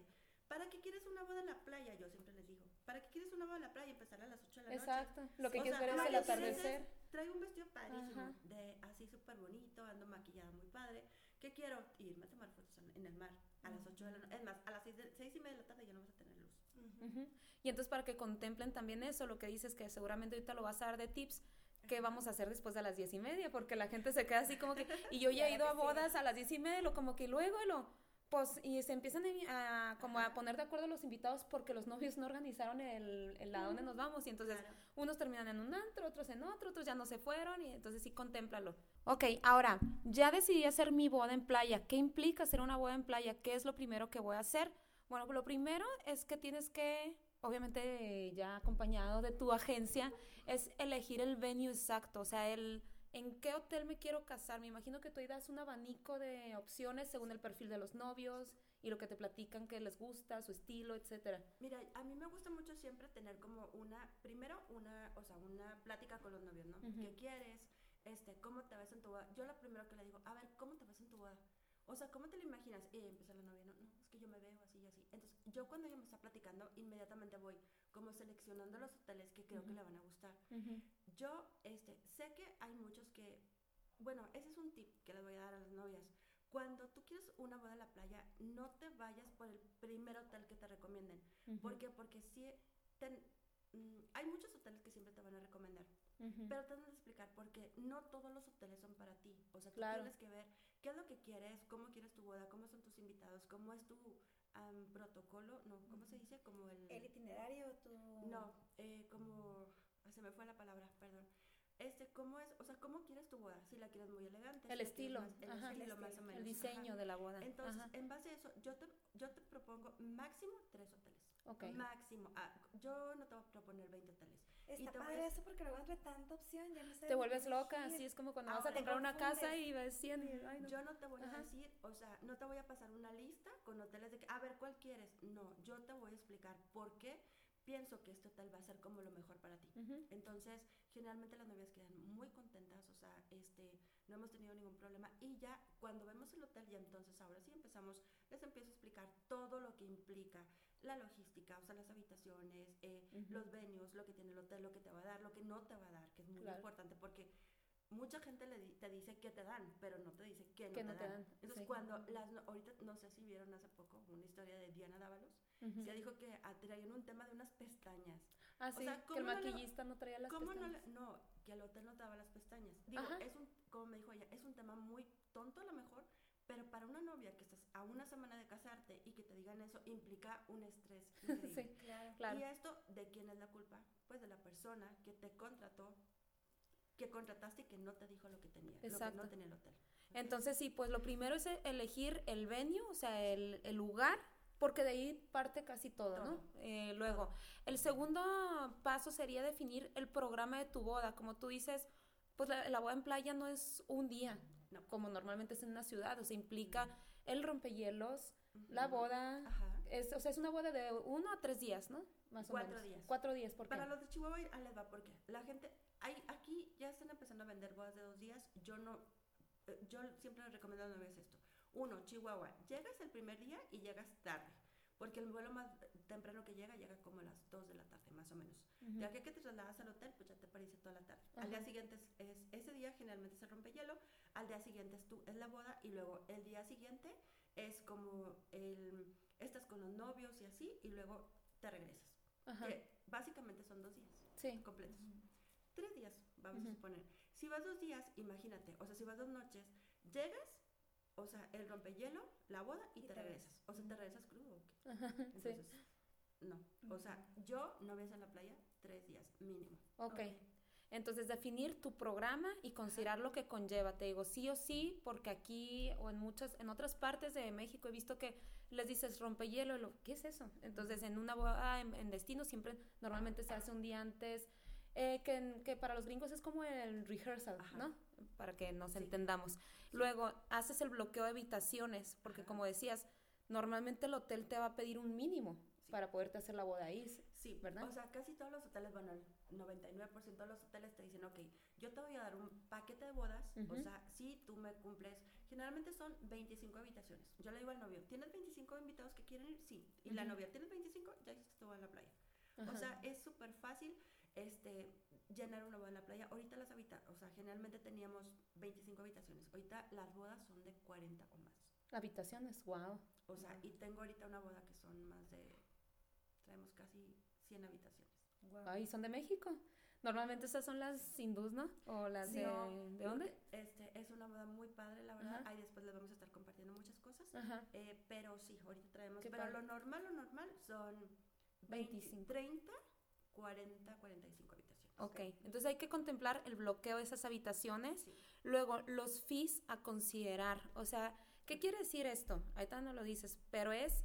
¿para qué quieres una boda en la playa? Yo siempre les digo, ¿para qué quieres una boda en la playa y empezar a las 8 de la noche? Exacto, lo que O quieres sea, ver es el atardecer. traigo un vestido padrísimo, Ajá. de así súper bonito, ando maquillada muy padre. ¿Qué quiero? Irme a tomar fotos en, el mar a las 8 de la noche. Es más, a las 6, de, seis y media de la tarde ya no vas a tener Ujú. Y entonces para que contemplen también eso, lo que dices que seguramente ahorita lo vas a dar de tips, ¿qué vamos a hacer después de las diez y media? Porque la gente se queda así como que, y yo ya he ido a sí. bodas a las diez y media, lo como que luego lo, pues, y se empiezan a, a- como a poner de acuerdo los invitados porque los novios no organizaron el, el a dónde nos vamos, y entonces Claro. unos terminan en un antro, otros en otro, otros ya no se fueron, y entonces sí, contémplalo. Ok, ahora, ya decidí hacer mi boda en playa. ¿Qué implica hacer una boda en playa? ¿Qué es lo primero que voy a hacer? Bueno, lo primero es que tienes que, obviamente ya acompañado de tu agencia, es elegir el venue exacto, o sea, el en qué hotel me quiero casar. Me imagino que tú ahí das un abanico de opciones según el perfil de los novios y lo que te platican que les gusta, su estilo, etcétera. Mira, a mí me gusta mucho siempre tener como una, primero una, o sea, una plática con los novios, ¿no? ¿Qué quieres? Este, ¿cómo te ves en tu boda? Yo lo primero que le digo, a ver, ¿cómo te ves en tu boda? O sea, ¿cómo te lo imaginas? Y empieza la novia, no, no, es que yo me veo así. Entonces, yo cuando ella me está platicando, inmediatamente voy como seleccionando los hoteles que creo que le van a gustar. Yo, este, sé que hay muchos que, bueno, ese es un tip que les voy a dar a las novias. Cuando tú quieres una boda en la playa, no te vayas por el primer hotel que te recomienden. Ujú, ¿Por qué? Porque ten- mm, hay muchos hoteles que siempre te van a recomendar, pero te van a explicar porque no todos los hoteles son para ti. O sea, tú Claro. tienes que ver qué es lo que quieres, cómo quieres tu boda, cómo son tus invitados, cómo es tu am, protocolo, no, ¿cómo se dice? Como el... El itinerario, tu... No, eh, como... ay, Se me fue la palabra, perdón. Este, ¿cómo es? O sea, ¿cómo quieres tu boda? Si la quieres muy elegante. si El quieres estilo, más- el ajá. estilo El más o estilo. menos. el diseño ajá. de la boda. Entonces, Ajá, en base a eso, yo te, yo te propongo máximo tres hoteles. ok. Máximo. Ah, yo no te voy a proponer 20 hoteles. Está voy padre eso porque luego entre tanta opción ya no sé. Te vuelves loca, así es como cuando vas a Ahora, comprar una casa y ves 100 y, ay, no. Yo no te voy Ajá. a decir, o sea, no te voy a pasar una lista con hoteles de que, a ver, ¿cuál quieres? No, yo te voy a explicar por qué pienso que este hotel va a ser como lo mejor para ti. Ujú. Entonces, generalmente las novias quedan muy contentas, o sea, este, no hemos tenido ningún problema. Y ya cuando vemos el hotel, ya entonces ahora sí empezamos, les empiezo a explicar todo lo que implica la logística, o sea, las habitaciones, eh, los venues, lo que tiene el hotel, lo que te va a dar, lo que no te va a dar, que es muy Claro. importante porque mucha gente le di- te dice qué te dan, pero no te dice qué no, Que te, no te dan. Entonces, sí. cuando las, no- ahorita no sé si vieron hace poco una historia de Diana Dávalos, Ujú. que dijo que traían un tema de unas pestañas. Ah, o sí, sea, que el ¿cómo no maquillista no traía las ¿Cómo no, pestañas. no, que el hotel no te daba las pestañas? Digo, Ajá. es un, como me dijo ella, es un tema muy tonto a lo mejor, pero para una novia que estás a una semana de casarte y que te digan eso implica un estrés increíble. Sí, Claro. claro. Y esto, ¿de quién es la culpa? Pues de la persona que te contrató, que contrataste y que no te dijo lo que tenía, lo que Exacto. no tenía el hotel. Entonces, sí, pues lo primero es e- elegir el venue, o sea, el, el lugar, porque de ahí parte casi todo, ¿no? Eh, luego, el segundo paso sería definir el programa de tu boda. Como tú dices, pues la, la boda en playa no es un día, No. como normalmente es en una ciudad, o sea, implica el rompehielos, Ujú. la boda, Ajá. es, o sea, es una boda de uno a tres días, ¿no? Más o Cuatro menos. días. Cuatro días, ¿por qué? Para los de Chihuahua, ahí les va, porque la gente, hay, aquí ya están empezando a vender bodas de dos días. Yo no, eh, yo siempre les recomiendo a las novias esto. Uno, Chihuahua, llegas el primer día y llegas tarde, porque el vuelo más temprano que llega llega como a las 2 de la tarde, más o menos. Ujú. Ya que, que te trasladas al hotel, pues ya te parece toda la tarde. Al día siguiente es, es- ese día generalmente se rompe hielo, al día siguiente es, tu, es la boda y luego el día siguiente es como el, estás con los novios y así y luego te regresas. Ajá. Que básicamente son dos días Sí. completos. Tres días, vamos Ujú. a suponer. Si vas dos días, imagínate, o sea, si vas dos noches, llegas, o sea, el rompehielo, la boda y, Y te te regresas. O sea, te regresas crudo. Ajá, sí. Entonces, no. O sea, yo no voy a hacer la playa tres días mínimo. Ok. Ok. Entonces, definir tu programa y considerar lo que conlleva. Te digo, sí o sí, porque aquí o en muchas, en otras partes de México he visto que les dices rompehielo, y lo, ¿qué es eso? Entonces, en una boda en, en destino siempre, normalmente se hace un día antes, eh, que, para los gringos es como el rehearsal, Ajá. ¿no? Para que nos Sí. entendamos. Luego, haces el bloqueo de habitaciones, porque Ajá. como decías, normalmente el hotel te va a pedir un mínimo Sí. para poderte hacer la boda ahí. Sí, ¿Verdad? O sea, casi todos los hoteles, bueno, el 99% de los hoteles te dicen, ok, yo te voy a dar un paquete de bodas, o sea, si tú me cumples, generalmente son 25 habitaciones. Yo le digo al novio, ¿tienes 25 invitados que quieren ir? Sí. Y la novia, ¿tienes 25? Ya hiciste todo en la playa. O sea, es súper fácil, este, llenar una boda en la playa. Ahorita las habitaciones, o sea, generalmente teníamos 25 habitaciones. Ahorita las bodas son de 40 o más. Habitaciones, wow. O sea, y tengo ahorita una boda que son más de, traemos casi 100 habitaciones. Wow. Ay, son de México. Normalmente esas son las hindús, ¿no? O las de, ¿de dónde? Este, es una boda muy padre, la verdad. Ahí después les vamos a estar compartiendo muchas cosas. Ajá. Eh, pero sí, ahorita traemos. Pero lo normal, lo normal son 25. 30, 40, 45 habitaciones. Ok, entonces hay que contemplar el bloqueo de esas habitaciones. Luego, los fees a considerar. O sea, ¿qué quiere decir esto? Ahorita no lo dices, pero es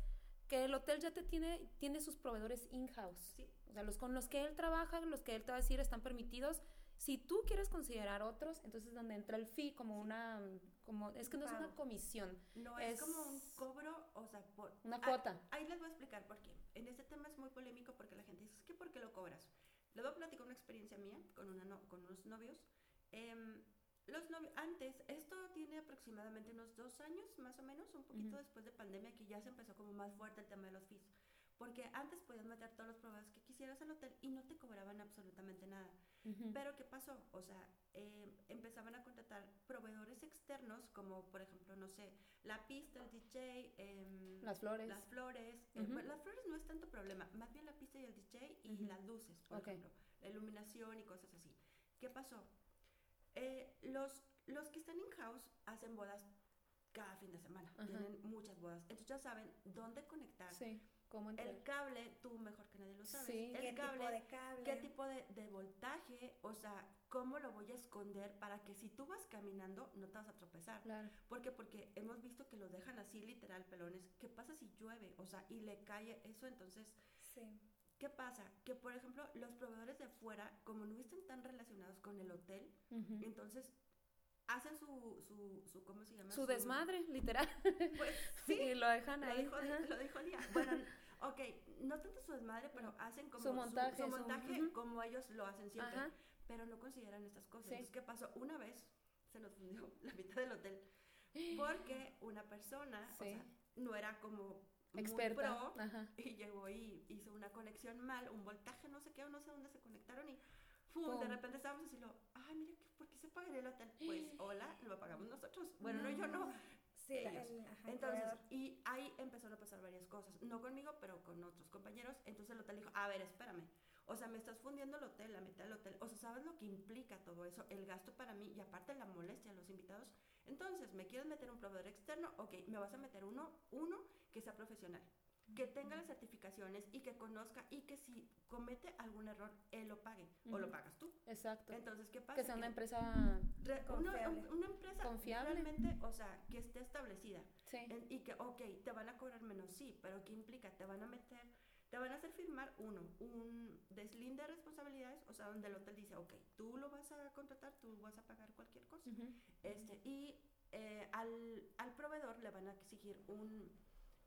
que el hotel ya te tiene, tiene sus proveedores in-house. Sí. O sea, los con los que él trabaja, los que él te va a decir están permitidos. Si tú quieres considerar otros, entonces donde entra el fee como una, como, es que no es una comisión. No, es, como un cobro, o sea, por... Una cuota. Ahí les voy a explicar por qué. En este tema es muy polémico porque la gente dice, es que ¿por qué lo cobras? Les voy a platicar una experiencia mía con, una con unos novios. Eh, los antes, esto tiene aproximadamente unos dos años, más o menos, un poquito después de pandemia, que ya se empezó como más fuerte el tema de los fees. Porque antes podías meter todos los proveedores que quisieras al hotel y no te cobraban absolutamente nada. Pero ¿qué pasó? O sea, eh, empezaban a contratar proveedores externos, como por ejemplo, no sé, la pista, el DJ, em, las flores. Las flores. Eh, las flores no es tanto problema, más bien la pista y el DJ y las luces, por ejemplo, la iluminación y cosas así. ¿Qué pasó? Eh, los, los que están in-house hacen bodas cada fin de semana. Tienen muchas bodas. Entonces ya saben dónde conectar. Sí. ¿Cómo el cable, tú mejor que nadie lo sabes. Sí. El ¿Qué cable, tipo de cable? ¿Qué tipo de, de, voltaje? O sea, ¿cómo lo voy a esconder para que si tú vas caminando no te vas a tropezar? Claro. ¿Por qué? Porque hemos visto que los dejan así literal pelones. ¿Qué pasa si llueve? O sea, y le cae eso, entonces... Sí. ¿Qué pasa? Que, por ejemplo, los proveedores de fuera, como no están tan relacionados con el hotel, entonces hacen su, su, su, ¿cómo se llama? Su, desmadre, literal. Pues sí. y lo dejan ahí. Dijo, lo dijo Lía. Bueno, ok, no tanto su desmadre, pero hacen como su montaje, su, montaje como ellos lo hacen siempre. Pero no consideran estas cosas. Entonces, ¿qué pasó? Una vez se nos fundió la mitad del hotel porque una persona, o sea, no era como experta y llegó y hizo una conexión mal, un voltaje, no sé qué, o no sé dónde se conectaron y ¡pum! de repente estábamos así, lo, ay, mira, ¿por qué se paga el hotel? Pues, hola, lo pagamos nosotros. Bueno, no, yo no. Sí, entonces, y ahí empezaron a pasar varias cosas, no conmigo, pero con otros compañeros. Entonces el hotel dijo, a ver, espérame, o sea, me estás fundiendo el hotel, la mitad del hotel, o sea, ¿sabes lo que implica todo eso? El gasto para mí y aparte la molestia a los invitados. Entonces, ¿me quieres meter un proveedor externo? Ok, me vas a meter uno, uno que sea profesional que tenga las certificaciones y que conozca y que si comete algún error, él lo pague o lo pagas tú. Exacto. Entonces, ¿qué pasa? Que sea una empresa confiable. Una, empresa confiable. realmente, o sea, que esté establecida. Sí. y que, ok, te van a cobrar menos, sí, pero ¿qué implica? Te van a meter, te van a hacer firmar, uno, un deslinde de responsabilidades, o sea, donde el hotel dice, ok, tú lo vas a contratar, tú vas a pagar cualquier cosa. este, y eh, al, al proveedor le van a exigir un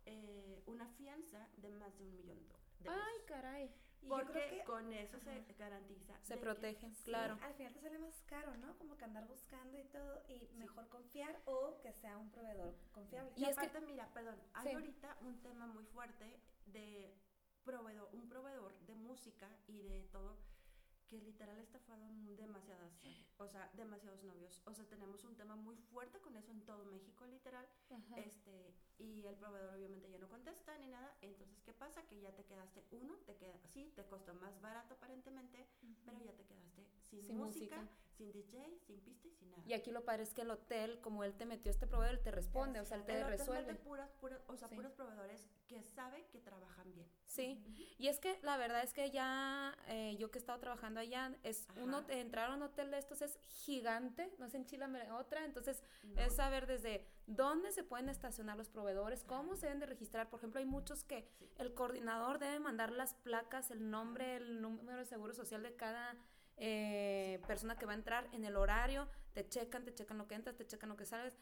eh, una fianza de más de un millón de dólares. Ay, caray. Porque con eso se garantiza. Se protege, claro. al final te sale más caro, ¿no? Como que andar buscando y todo, y mejor confiar o que sea un proveedor confiable. Y, aparte, mira, perdón, hay ahorita un tema muy fuerte de proveedor, un proveedor de música y de todo que literal estafaron demasiadas, o sea, demasiados novios. O sea, tenemos un tema muy fuerte con eso en todo México, literal. Este, y el proveedor obviamente ya no contesta ni nada. Entonces, ¿qué pasa? Que ya te quedaste uno, te queda, sí, te costó más barato aparentemente, pero ya te quedaste sin, música, sin DJ, sin pista y sin nada. Y aquí lo padre es que el hotel, como él te metió este proveedor, él te responde, o sea, él te el resuelve. Hotel puras, puras, o sea, puros proveedores que saben que trabajan bien. Sí, y es que la verdad es que ya eh, yo que he estado trabajando allá, es uno entrar a un hotel de estos es gigante, no sé en Chile otra, entonces es saber desde dónde se pueden estacionar los proveedores, cómo se deben de registrar. Por ejemplo, hay muchos que el coordinador debe mandar las placas, el nombre, el número de seguro social de cada eh, persona que va a entrar en el horario, te checan, te checan lo que entras, te checan lo que sales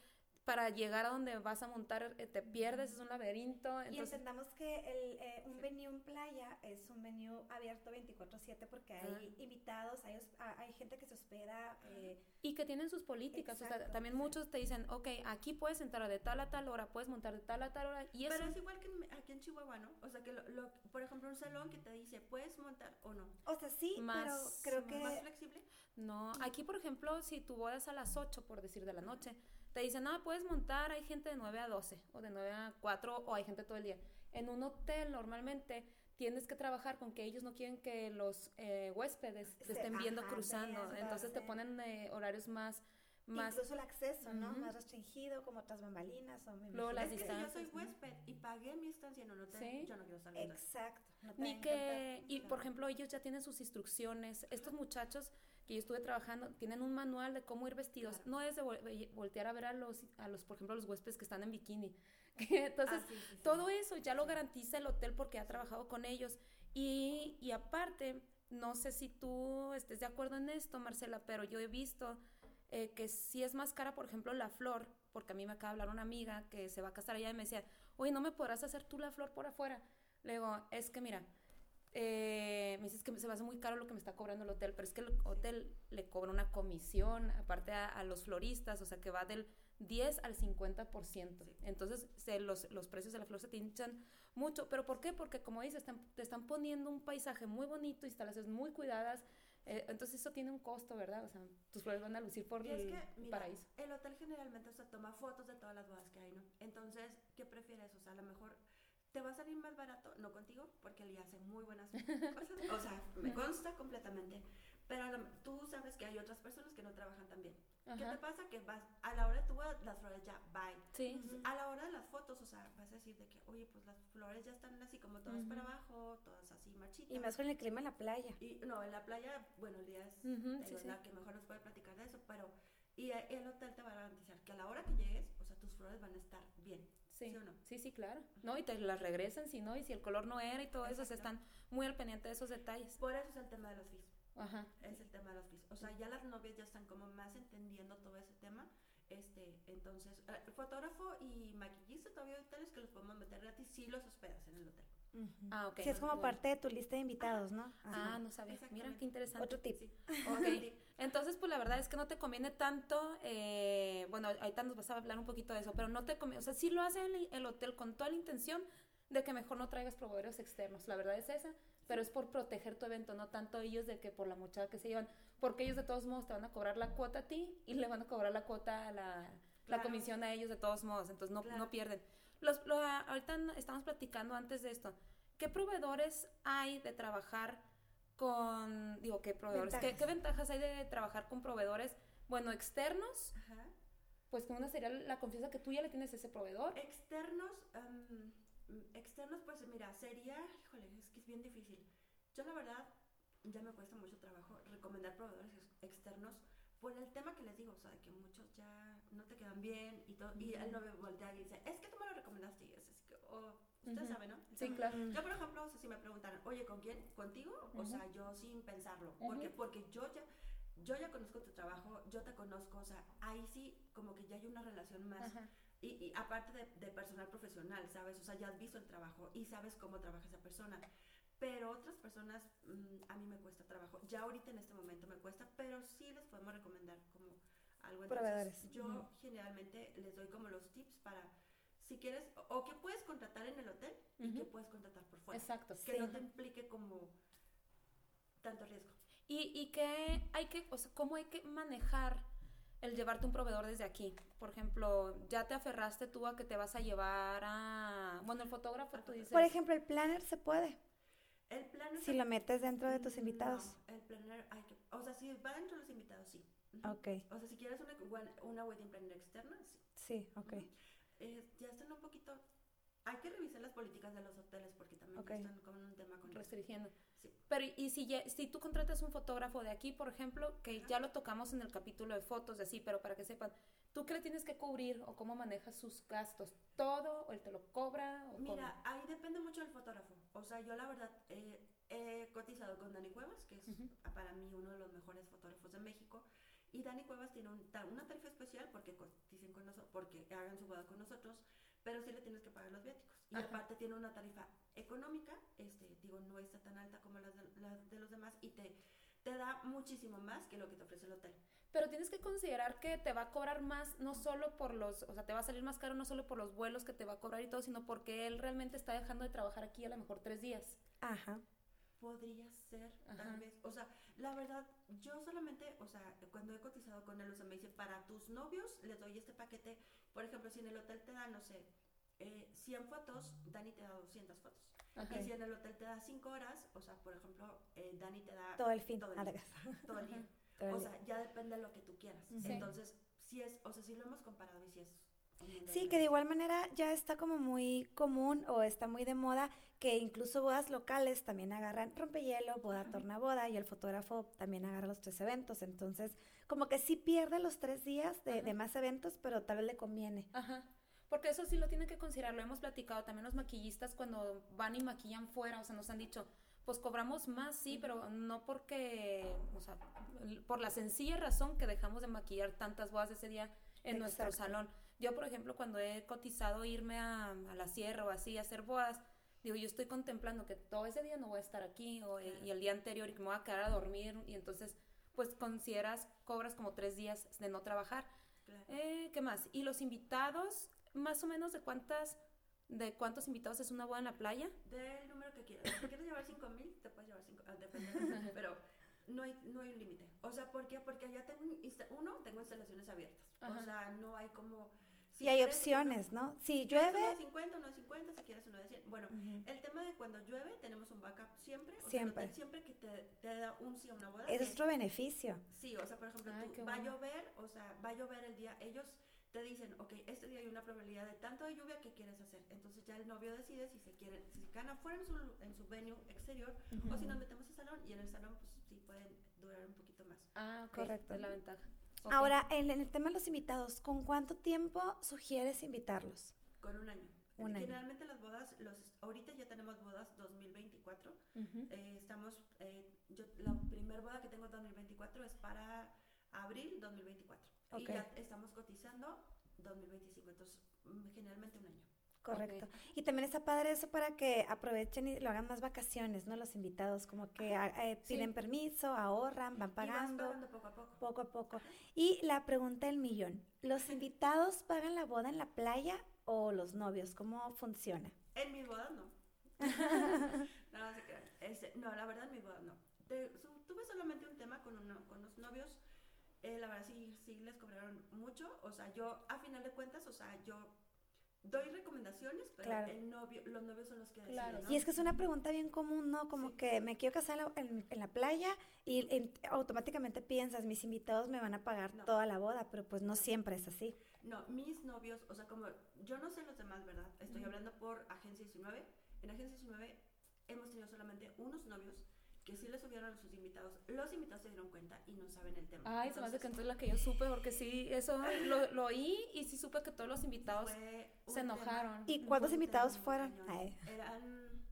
para llegar a donde vas a montar eh, te pierdes, es un laberinto. y entendamos que el, eh, un venue en playa es un venue abierto 24/7 porque hay invitados, hay, hay, gente que se hospeda. Eh, y que tienen sus políticas, o sea, también muchos te dicen, ok, aquí puedes entrar de tal a tal hora, puedes montar de tal a tal hora. Y Pero es igual que aquí en Chihuahua, ¿no? O sea, que, lo, por ejemplo, un salón que te dice, puedes montar o no. O sea, sí, más, pero creo que... ¿Más flexible? No, aquí, por ejemplo, si tu boda es a las 8, por decir, de la noche, te dicen, no, puedes montar, hay gente de 9 a 12 o de 9 a 4 o hay gente todo el día. En un hotel normalmente tienes que trabajar con que ellos no quieren que los eh, huéspedes te estén viendo cruzando, entonces te ponen eh, horarios más... Más, Incluso el acceso, ¿no? Más restringido, como otras bambalinas o Luego las es Que yo soy huésped y pagué mi estancia en un hotel, yo no quiero salir. Exacto. Ni que, y por ejemplo, ellos ya tienen sus instrucciones. Estos muchachos que yo estuve trabajando, tienen un manual de cómo ir vestidos. No es de voltear a ver a los, a los, por ejemplo, los huéspedes que están en bikini. Entonces, ah, todo eso ya lo garantiza el hotel porque ha trabajado con ellos. Y, y aparte, no sé si tú estés de acuerdo en esto, Marcela, pero yo he visto eh, que si es más cara, por ejemplo, la flor, porque a mí me acaba de hablar una amiga que se va a casar allá y me decía, oye, ¿no me podrás hacer tú la flor por afuera? Le digo, es que mira, eh, me dices que se me hace muy caro lo que me está cobrando el hotel, pero es que el hotel le cobra una comisión, aparte a, los floristas, o sea que va del 10 al 50%. Entonces los, los, precios de la flor se te hinchan mucho. ¿Pero por qué? Porque como dices, te están poniendo un paisaje muy bonito, instalaciones muy cuidadas. Eh, entonces eso tiene un costo, ¿verdad? O sea, tus flores van a lucir por el paraíso. El hotel generalmente o toma fotos de todas las bodas que hay, ¿no? Entonces, ¿qué prefieres? O sea, a lo mejor te va a salir más barato, no contigo, porque él hace muy buenas cosas, o sea, me consta completamente, pero tú sabes que hay otras personas que no trabajan tan bien. ¿Qué te pasa? Que vas, a la hora de tu las flores ya, bye. Sí. A la hora de las fotos, o sea, vas a decir de que, oye, pues las flores ya están así como todas para abajo, todas así marchitas. Y más con el clima en la playa. Y no, en la playa, bueno, el día es la que mejor nos puede platicar de eso, pero, y el hotel te va a garantizar que a la hora que llegues, o sea, tus flores van a estar bien. Sí, sí, sí, claro. No, y te las regresan si no, y si el color no era y todo eso, se están muy al pendiente de esos detalles. Por eso es el tema de los fees. Ajá. Es el tema de los fees. O sea, ya las novias ya están como más entendiendo todo ese tema. Este, entonces, eh, fotógrafo y maquillista todavía hay hoteles que los podemos meter gratis si los hospedas en el hotel. Ah, ok. Si es como parte de tu lista de invitados, ¿no? Ah, no sabía. Mira, qué interesante. Otro tip. Okay. Entonces, pues la verdad es que no te conviene tanto, eh, bueno, ahorita nos vas a hablar un poquito de eso, pero no te conviene, o sea, sí lo hace el, el, hotel con toda la intención de que mejor no traigas proveedores externos, la verdad es esa, pero es por proteger tu evento, no tanto ellos de que por la muchacha que se llevan, porque ellos de todos modos te van a cobrar la cuota a ti y le van a cobrar la cuota a la, la comisión a ellos de todos modos, entonces no, no pierden. Los, ahorita estamos platicando antes de esto, ¿qué proveedores hay de trabajar? con, digo, ¿qué proveedores? ¿Qué, ventajas hay de trabajar con proveedores, bueno, externos? Ajá. Pues una sería la confianza que tú ya le tienes a ese proveedor. Externos, externos, pues mira, sería, híjole, es que es bien difícil. Yo la verdad, ya me cuesta mucho trabajo recomendar proveedores externos por el tema que les digo, o sea, que muchos ya no te quedan bien y todo, y él no me voltea y dice, es que tú me lo recomendaste y es, es que, oh, Usted sabe, ¿no? Sí, claro. Yo, por ejemplo, si me preguntaran, oye, ¿con quién? ¿Contigo? O sea, yo sin pensarlo. porque, porque yo ya, yo ya conozco tu trabajo, yo te conozco, o sea, ahí sí como que ya hay una relación más. Y, y, aparte de, de, personal profesional, ¿sabes? O sea, ya has visto el trabajo y sabes cómo trabaja esa persona. Pero otras personas, mm, a mí me cuesta trabajo. Ya ahorita en este momento me cuesta, pero sí les podemos recomendar como algo. Entonces, yo generalmente les doy como los tips para si quieres, o que puedes contratar en el hotel y que puedes contratar por fuera. Exacto. Que no te implique como tanto riesgo. Y, y que hay que, o sea, cómo hay que manejar el llevarte un proveedor desde aquí. Por ejemplo, ya te aferraste tú a que te vas a llevar a, bueno, el fotógrafo, tú dices. Por ejemplo, el planner se puede. El planner. Si lo metes dentro de tus invitados. el planner hay que, o sea, si va dentro de los invitados, sí. Ok. O sea, si quieres una, una wedding planner externa, sí. Sí, ok eh, ya están un poquito... Hay que revisar las políticas de los hoteles porque también están con un tema con restringiendo. Sí. Pero y si si tú contratas un fotógrafo de aquí, por ejemplo, que ya lo tocamos en el capítulo de fotos de así, pero para que sepan, ¿tú qué le tienes que cubrir o cómo manejas sus gastos? ¿Todo o él te lo cobra? O Mira, ahí depende mucho del fotógrafo. O sea, yo la verdad eh, he cotizado con Dani Cuevas, que es para mí uno de los mejores fotógrafos de México Y Dani Cuevas tiene un, una tarifa especial porque coticen con nosotros, porque hagan su boda con nosotros, pero sí le tienes que pagar los viáticos. Y Ajá. aparte tiene una tarifa económica, este, digo, no está tan alta como las de, las de los demás y te, te da muchísimo más que lo que te ofrece el hotel. Pero tienes que considerar que te va a cobrar más, no solo por los, o sea, te va a salir más caro no solo por los vuelos que te va a cobrar y todo, sino porque él realmente está dejando de trabajar aquí a lo mejor tres días. Ajá. Podría ser, Ajá. tal vez. O sea, la verdad, yo solamente, o sea, cuando he cotizado con él, o sea, me dice, para tus novios les doy este paquete. Por ejemplo, si en el hotel te da, no sé, eh, 100 fotos, Dani te da 200 fotos. Y si en el hotel te da 5 horas, o sea, por ejemplo, eh, Dani te da Todo el fin. todo el Ah, día. todo el día. todo O sea, ya depende de lo que tú quieras. Sí. Entonces, si es, o sea, si lo hemos comparado y si es... Sí, que de igual manera ya está como muy común o está muy de moda que incluso bodas locales también agarran rompehielo, boda, tornaboda y el fotógrafo también agarra los tres eventos. Entonces, como que sí pierde los tres días de, más eventos, pero tal vez le conviene. Ajá. Porque eso sí lo tienen que considerar, lo hemos platicado también los maquillistas cuando van y maquillan fuera, o sea, nos han dicho, pues cobramos más, sí, pero no porque, o sea, por la sencilla razón que dejamos de maquillar tantas bodas ese día en nuestro salón. Yo, por ejemplo, cuando he cotizado irme a, a la sierra o así a hacer bodas, digo, yo estoy contemplando que todo ese día no voy a estar aquí o, eh, Claro. y el día anterior y que me voy a quedar a dormir y entonces, pues consideras, cobras como tres días de no trabajar. Claro. Eh, ¿Qué más? Y los invitados, más o menos de cuántas, de cuántos invitados es una boda en la playa. Del número que quieras. Si quieres llevar 5000, te puedes llevar 5, depende. pero no hay, no hay un límite. O sea, ¿por qué? Porque allá tengo, uno, tengo instalaciones abiertas. Ajá. O sea, no hay como... si y hay opciones, uno- ¿no? Si si Uno llueve, de 50, uno de 50, si quieres uno de 100. Bueno, Ujú. el tema de cuando llueve, tenemos un backup siempre. O sea, el Siempre. hotel siempre que te, te da un sí a una boda. eso es que- otro beneficio. Sí, o sea, por ejemplo, Ay, tú, va a bueno. llover, o sea, va a llover el día, ellos te dicen, ok, este día hay una probabilidad de tanto de lluvia, ¿qué quieres hacer? Entonces ya el novio decide si se quieren, si se quedan afuera en su, en su venue exterior, o si nos metemos al salón, y en el salón, pues sí pueden durar un poquito más. Ah, ok, Correcto. Es la ventaja. Ok. Ahora, en, en el tema de los invitados, ¿con cuánto tiempo sugieres invitarlos? Con un año. Un año. Generalmente las bodas, los, ahorita ya tenemos bodas 2024. Ujú. eh, estamos, eh, yo, la primera boda que tengo 2024 es para abril 2024. Ok. Y ya estamos cotizando 2025. Entonces, mm, generalmente un año. Correcto. Y también está padre eso para que aprovechen y lo hagan más vacaciones, ¿no? Los invitados, como que eh, Sí. piden permiso, ahorran, van Y vas pagando pagando poco a poco. poco a poco. Y la pregunta del millón, ¿los invitados pagan la boda en la playa o los novios? ¿Cómo funciona? En mis bodas no. no, no se crean. Este, no, la verdad en mis bodas no. Te- su- tuve solamente un tema con, uno, con los novios. eh, la verdad sí, sí les cobraron mucho. O sea, yo a final de cuentas, o sea, yo doy recomendaciones, pero Claro. el novio, los novios son los que deciden. Y es que es una pregunta bien común, ¿no? Como Sí. que me quiero casar en la, en- en la playa y en- automáticamente piensas, mis invitados me van a pagar No. toda la boda, pero pues no No. siempre es así. No, mis novios, o sea, como yo no sé los demás, ¿verdad? Estoy hablando por Agencia 19. En Agencia 19 hemos tenido solamente unos novios que sí les subieron a sus invitados. Los invitados se dieron cuenta y no saben el tema. Ay, se me hace que Entonces, la que yo supe, porque sí, eso lo, lo oí y sí supe que todos los invitados se tema- enojaron. ¿Y cuántos invitados fueron? Eran,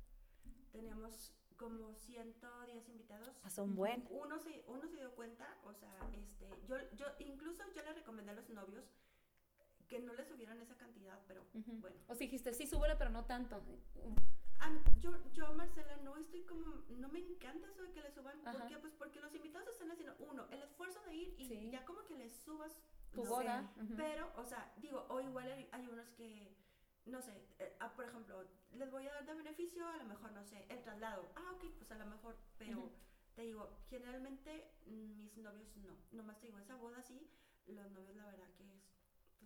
teníamos como 110 invitados. pues un buen. Uno se, uno se dio cuenta, o sea, este, yo, yo, incluso yo le recomendé a los novios que no le subieran esa cantidad, pero bueno. O si dijiste, sí, súbele, pero no tanto. Am- yo, yo, Marcela, no estoy como, no me encanta eso de que le suban. Ajá. ¿Por qué? Pues porque los invitados están haciendo, uno, el esfuerzo de ir y Sí. ya como que les subas Tu no boda. sé. Pero, o sea, digo, o igual hay, hay unos que, no sé, eh, ah, por ejemplo, les voy a dar de beneficio, a lo mejor, no sé, el traslado. Ah, ok, pues a lo mejor, pero te digo, generalmente mm, mis novios no. Nomás te digo, esa boda sí, los novios la verdad que es,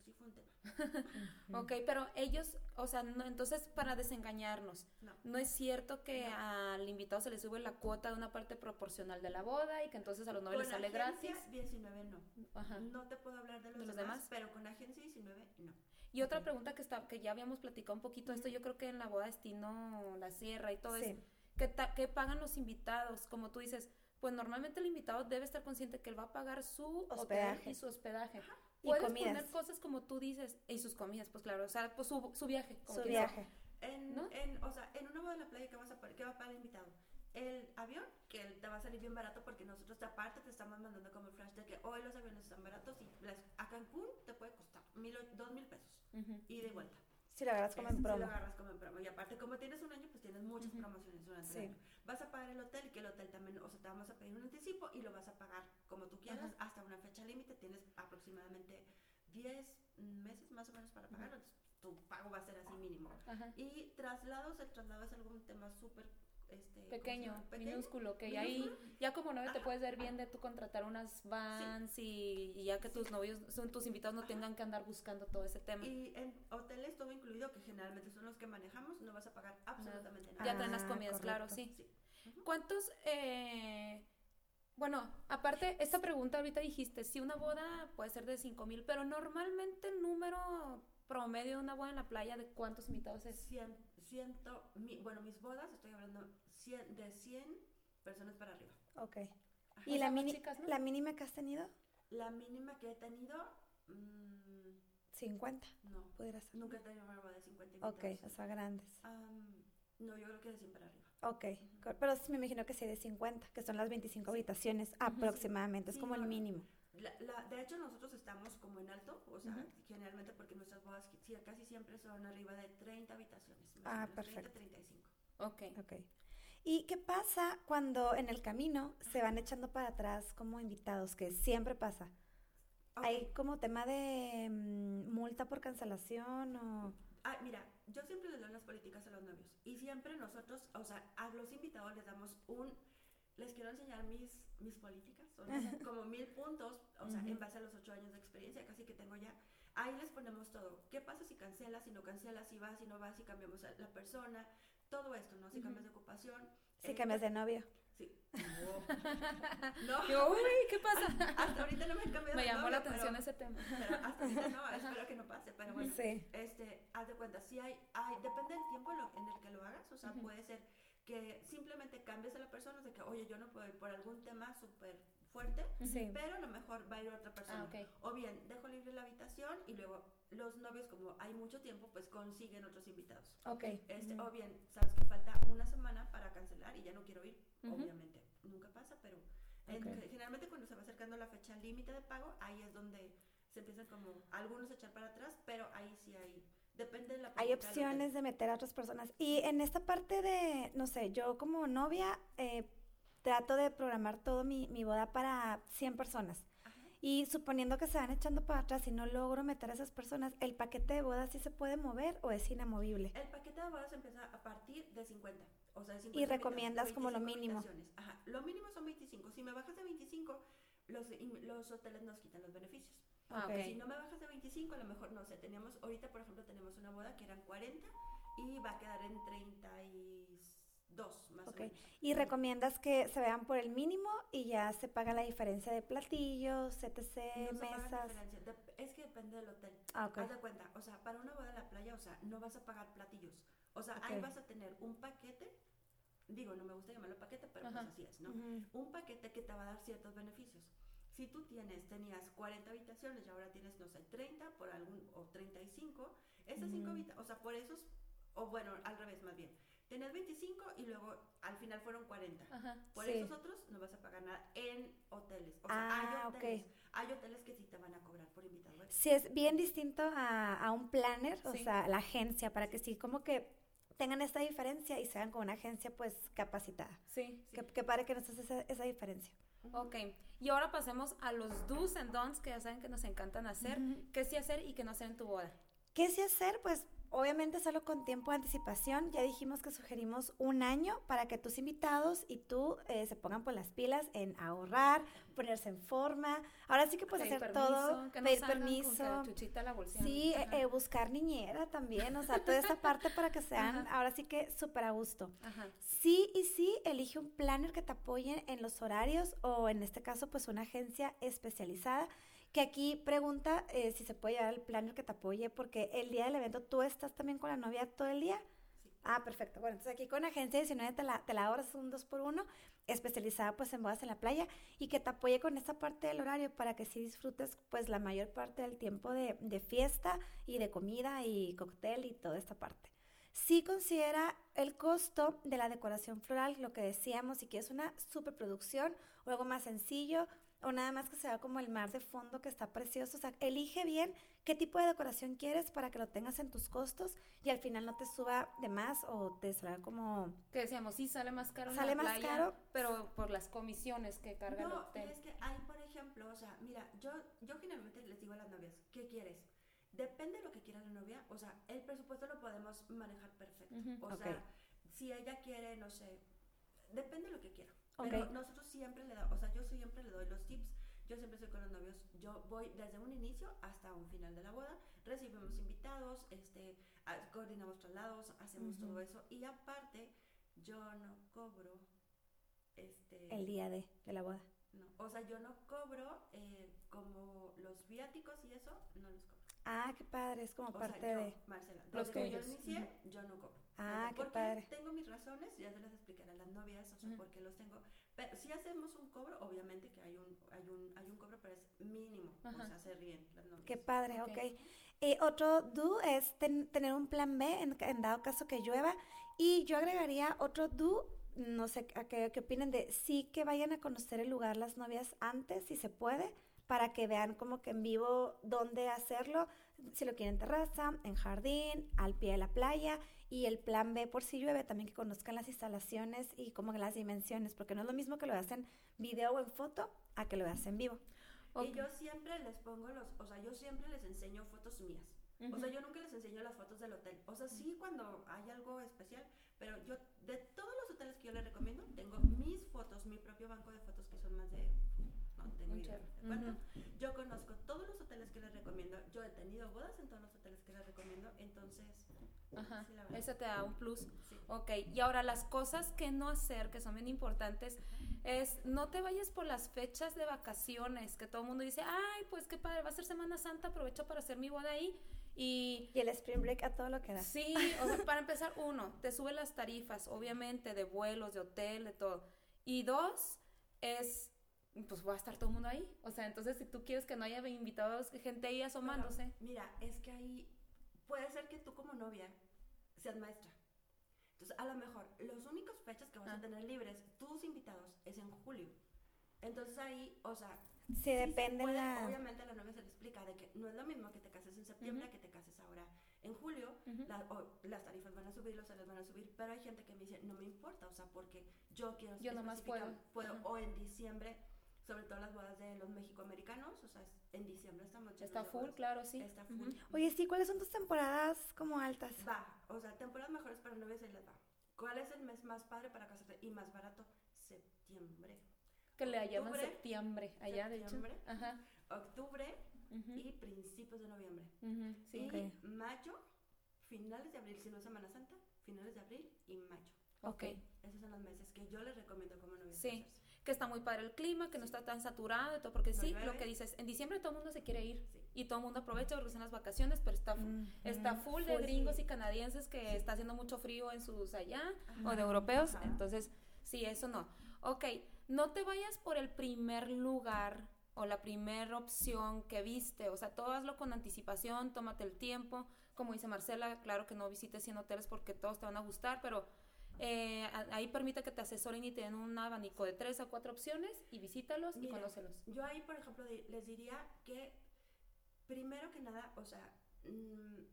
pues sí fue un tema. Ok, pero ellos, o sea, no, entonces para desengañarnos, No. no es cierto que No. al invitado se le sube la cuota de una parte proporcional de la boda y que entonces a los novios les Con sale agencia gratis. 19 no. Ajá. No te puedo hablar de los, ¿De los demás, demás? pero con agencia 19 no. Y otra pregunta que está, que ya habíamos platicado un poquito, esto yo creo que en la boda destino, la sierra y todo Sí. eso, ¿qué, ta- qué pagan los invitados? Como tú dices, pues normalmente el invitado debe estar consciente que él va a pagar su hotel Hospedaje. y su hospedaje. Y Puedes comidas. poner cosas como tú dices, y sus comidas, pues claro, o sea, pues su, su viaje. como Su sea. viaje. En, ¿No? en, o sea, en una boda de la playa, ¿qué, vas a, qué va a pagar el invitado? el avión, que te va a salir bien barato porque nosotros aparte te estamos mandando como el flash de que hoy los aviones están baratos y las- a Cancún te puede costar mil, o- dos mil pesos y de vuelta. Si lo agarras como en Si promo. lo agarras como en promo. Y aparte, como tienes un año, pues tienes muchas promociones durante Sí. el año. Vas a pagar el hotel que el hotel también, o sea, te vamos a pedir un anticipo y lo vas a pagar como tú quieras hasta una fecha límite. Tienes aproximadamente 10 meses más o menos para pagarlo. Entonces, tu pago va a ser así mínimo. Ajá. Y traslados, el traslado es algún tema súper este, ¿cómo se Pequeño? Pequeño. minúsculo, que ya ahí, ya como novio te puedes ver bien de tú contratar unas vans y, y ya que tus novios, son tus invitados no Ajá. tengan que andar buscando todo ese tema. Y en hoteles todo incluido, que generalmente son los que manejamos, no vas a pagar absolutamente nada. Ya traen las Ah, comidas, claro, correcto. sí. Sí. ¿Cuántos, eh, bueno, aparte, esta pregunta ahorita dijiste, si una boda puede ser de 5 mil, pero normalmente el número promedio de una boda en la playa, ¿de cuántos invitados es? Cien, ciento, mi- bueno, mis bodas, estoy hablando cien- de 100 personas para arriba. Ok. Ajá. ¿Y la, mini- chicas, ¿no? la mínima que has tenido? La mínima que he tenido, mm, 50, no, pudiera ser. nunca he tenido una boda de 50 Ok, invitados. o sea, grandes. Am, no, yo creo que de 100 para arriba. Ok, cor- pero sí me imagino que sí de 50, que son las 25 habitaciones aproximadamente, es Sí, como el no, mínimo. La, la- de hecho, nosotros estamos como en alto, o sea, generalmente porque nuestras bodas sí, casi siempre son arriba de 30 habitaciones. más Ah, menos, perfecto. 30, 35. Ok. Ok. ¿Y qué pasa cuando en el camino se van echando para atrás como invitados? Que siempre pasa. ¿Hay como tema de mm, multa por cancelación o...? Ah, mira, yo siempre les doy las políticas a los novios y siempre nosotros, o sea, a los invitados les damos un, les quiero enseñar mis, mis políticas, son como mil puntos, o sea, Ujú. en base a los ocho años de experiencia casi que tengo ya. Ahí les ponemos todo. ¿Qué pasa si cancelas, si no cancelas, si vas, si no vas, si cambiamos a la persona? Todo esto, ¿no? Si cambias de ocupación. Si eh, cambias de novio. Sí. No. Yo, uy, ¿qué pasa? Hasta ahorita no me he cambiado Me de llamó la atención pero- ese tema. pero hasta ahorita no, espero que no pase, pero bueno. Sí. Este, haz de cuenta, si hay, hay, depende del tiempo en, el que lo hagas, o sea, Ujú. puede ser que simplemente cambies a la persona, de que, oye, yo no puedo ir por algún tema súper fuerte, Sí. pero a lo mejor va a ir otra persona. Ah. O bien, dejo libre la habitación y luego los novios, como hay mucho tiempo, pues consiguen otros invitados. Ok. Este. O bien, sabes que falta una semana para cancelar y ya no quiero ir, obviamente. Nunca pasa, pero en- generalmente cuando se va acercando la fecha límite de pago, ahí es donde se empiezan como algunos a echar para atrás, pero ahí sí hay, depende de la Hay opciones de meter a otras personas. Y en esta parte de, no sé, yo como novia eh, trato de programar todo mi, mi boda para 100 personas. Ajá. Y suponiendo que se van echando para atrás y no logro meter a esas personas, ¿el paquete de boda sí se puede mover o es inamovible? El paquete de bodas empieza a partir de 50. O sea, de 50 Y recomiendas como lo 25 mínimo. Ajá. Lo mínimo son 25. Si me bajas de 25, los, los hoteles nos quitan los beneficios. Ah, Ok. ok. Si no me bajas de 25, a lo mejor no sé. Teníamos, ahorita por ejemplo, tenemos una boda que eran 40 y va a quedar en 32 más Ok. o menos. Y recomiendas que se vean por el mínimo y ya se paga la diferencia de platillos, etc., No se paga mesas. diferencia. Dep- es que depende del hotel. Ah, ok. Haz de cuenta, o sea, para una boda en la playa, o sea, no vas a pagar platillos. O sea, ahí vas a tener un paquete, digo, no me gusta llamarlo paquete, pero Ajá. pues así es, ¿no? Ujú. Un paquete que te va a dar ciertos beneficios. Si tú tienes, tenías 40 habitaciones y ahora tienes, no sé, 30 por algún, o 35, esas 5 Ujú. habitaciones, o sea, por esos, o bueno, al revés más bien. Tenías 25 y luego al final fueron 40. Ajá. Por Sí. esos otros no vas a pagar nada en hoteles. O sea, Ah, hay hoteles, hay hoteles que sí te van a cobrar por invitado. Sí, es bien distinto a, a un planner, o sea, la agencia, para que sí, como que tengan esta diferencia y sean con una agencia, pues, capacitada. Sí. Que, que pare que nos hace esa, esa diferencia. Ok. Y ahora pasemos a los do's and don'ts que ya saben que nos encantan hacer. ¿Qué sí hacer y qué no hacer en tu boda? ¿Qué sí hacer? Pues obviamente solo con tiempo de anticipación. Ya dijimos que sugerimos un año para que tus invitados y tú eh, se pongan por las pilas en ahorrar, ponerse en forma. Ahora sí que puedes Pedir hacer permiso, todo, que no pedir con permiso. la bolsilla. Sí, eh, eh, buscar niñera también, o sea, toda esta parte para que sean Ajá. ahora sí que súper a gusto. Ajá. Sí y sí, elige un planner que te apoye en los horarios o en este caso pues una agencia especializada que aquí pregunta eh, si se puede llevar el planner que te apoye porque el día del evento tú estás también con la novia todo el día. Sí. Ah, perfecto. Bueno, entonces aquí con Agencia 19 te la, te la ahorras un 2 por 1 especializada pues en bodas en la playa y que te apoye con esta parte del horario para que sí disfrutes pues la mayor parte del tiempo de, de fiesta y de comida y cóctel y toda esta parte. sí considera el costo de la decoración floral, lo que decíamos, si quieres una superproducción o algo más sencillo, o nada más que sea como el mar de fondo que está precioso. O sea, elige bien qué tipo de decoración quieres para que lo tengas en tus costos y al final no te suba de más o te salga como... Que decíamos, sí, sale más caro. Sale en la más playa, caro. Pero por las comisiones que carga el No, hotel. es que hay, por ejemplo, o sea, mira, yo, yo generalmente les digo a las novias, ¿qué quieres? Depende de lo que quiera la novia, o sea, el presupuesto lo podemos manejar perfecto. O sea, si ella quiere, no sé, depende de lo que quiera. Pero nosotros siempre le damos, o sea, yo siempre le doy los tips. Yo siempre estoy con los novios. Yo voy desde un inicio hasta un final de la boda. Recibimos invitados, este, coordinamos traslados, hacemos todo eso. Y aparte, yo no cobro, este, El día de, de la boda. no, o sea, yo no cobro eh, como los viáticos y eso, no los cobro. Ah, qué padre, es como O parte sea, yo, de... Marcela, Los que yo inicié, yo no cobro. Ah, qué porque padre. Tengo mis razones, ya se las explicaré a las novias, o sea, Ujú. por qué los tengo. Pero si hacemos un cobro, obviamente que hay un, hay un, hay un cobro, pero es mínimo. Ajá. O sea, se ríen las novias. Qué padre, Ok. ok. Eh, otro do es ten- tener un plan B en, en dado caso que llueva. Y yo agregaría otro do, no sé a qué, qué opinen de sí que vayan a conocer el lugar las novias antes, si se puede, para que vean como que en vivo dónde hacerlo, si lo quieren en terraza, en jardín, al pie de la playa. Y el plan B por si llueve, también que conozcan las instalaciones y como las dimensiones, porque no es lo mismo que lo veas en video o en foto a que lo veas en vivo. Ok. Y yo siempre les pongo los, o sea, yo siempre les enseño fotos mías. O sea, yo nunca les enseño las fotos del hotel. O sea, sí cuando hay algo especial, pero yo de todos los hoteles que yo les recomiendo, tengo mis fotos, mi propio banco de fotos que son más de no tengo idea de cuánto. Yo conozco todos los hoteles que les recomiendo. Yo he tenido bodas en todos los hoteles que les recomiendo, entonces Ajá, sí, ese te da un plus. Sí. Ok, y ahora las cosas que no hacer, que son bien importantes, es no te vayas por las fechas de vacaciones, que todo el mundo dice, ay, pues qué padre, va a ser Semana Santa, aprovecho para hacer mi boda ahí. Y Y el spring break a todo lo que da. sí, o sea, para empezar, uno, te sube las tarifas, obviamente, de vuelos, de hotel, de todo. Y dos, es, pues va a estar todo el mundo ahí. O sea, entonces si tú quieres que no haya invitados, gente ahí asomándose. Pero, mira, es que ahí puede ser que tú como novia seas maestra. Entonces, a lo mejor, los únicos fechas que vas Ah. a tener libres, tus invitados, es en julio. Entonces ahí, o sea, Sí, sí se depende puede, la... obviamente a la novia se le explica de que no es lo mismo que te cases en septiembre Ujú. que te cases ahora en julio. Ujú. La- o las tarifas van a subir, los salarios van a subir, pero hay gente que me dice, no me importa, o sea, porque yo quiero Yo nomás puedo. puedo Ajá. o en diciembre, sobre todo las bodas de los mexicoamericanos, o sea, es- en diciembre estamos Está full, bodas. claro, sí. Está full. Ujú. Oye, sí, ¿cuáles son tus temporadas como altas? Va, o sea, temporadas mejores para novias y les va. ¿Cuál es el mes más padre para casarte y más barato? Septiembre. Que le llaman septiembre allá, de hecho. septiembre. Ajá. Octubre y principios de noviembre. ujú, Sí. Y Ok. mayo, finales de abril, si no es Semana Santa, finales de abril y mayo. Ok. Esos son los meses que yo les recomiendo como novias Sí. casarse. Que está muy padre el clima, que no está tan saturado y todo, porque sí, lo que dices, en diciembre todo el mundo se quiere ir Sí. y todo el mundo aprovecha porque son las vacaciones, pero está, Mm, está mm, full de full. gringos y canadienses que está haciendo mucho frío en sus allá o de Ajá, europeos, ajá. entonces sí, eso no. Ok, no te vayas por el primer lugar o la primera opción que viste, o sea, todo hazlo con anticipación, tómate el tiempo, como dice Marcela, claro que no visites 100 hoteles porque todos te van a gustar, pero eh, ahí permite que te asesoren y te den un abanico de tres a cuatro opciones y visítalos y Mira, conócelos. Yo ahí, por ejemplo, les diría que, primero que nada, o sea, mm,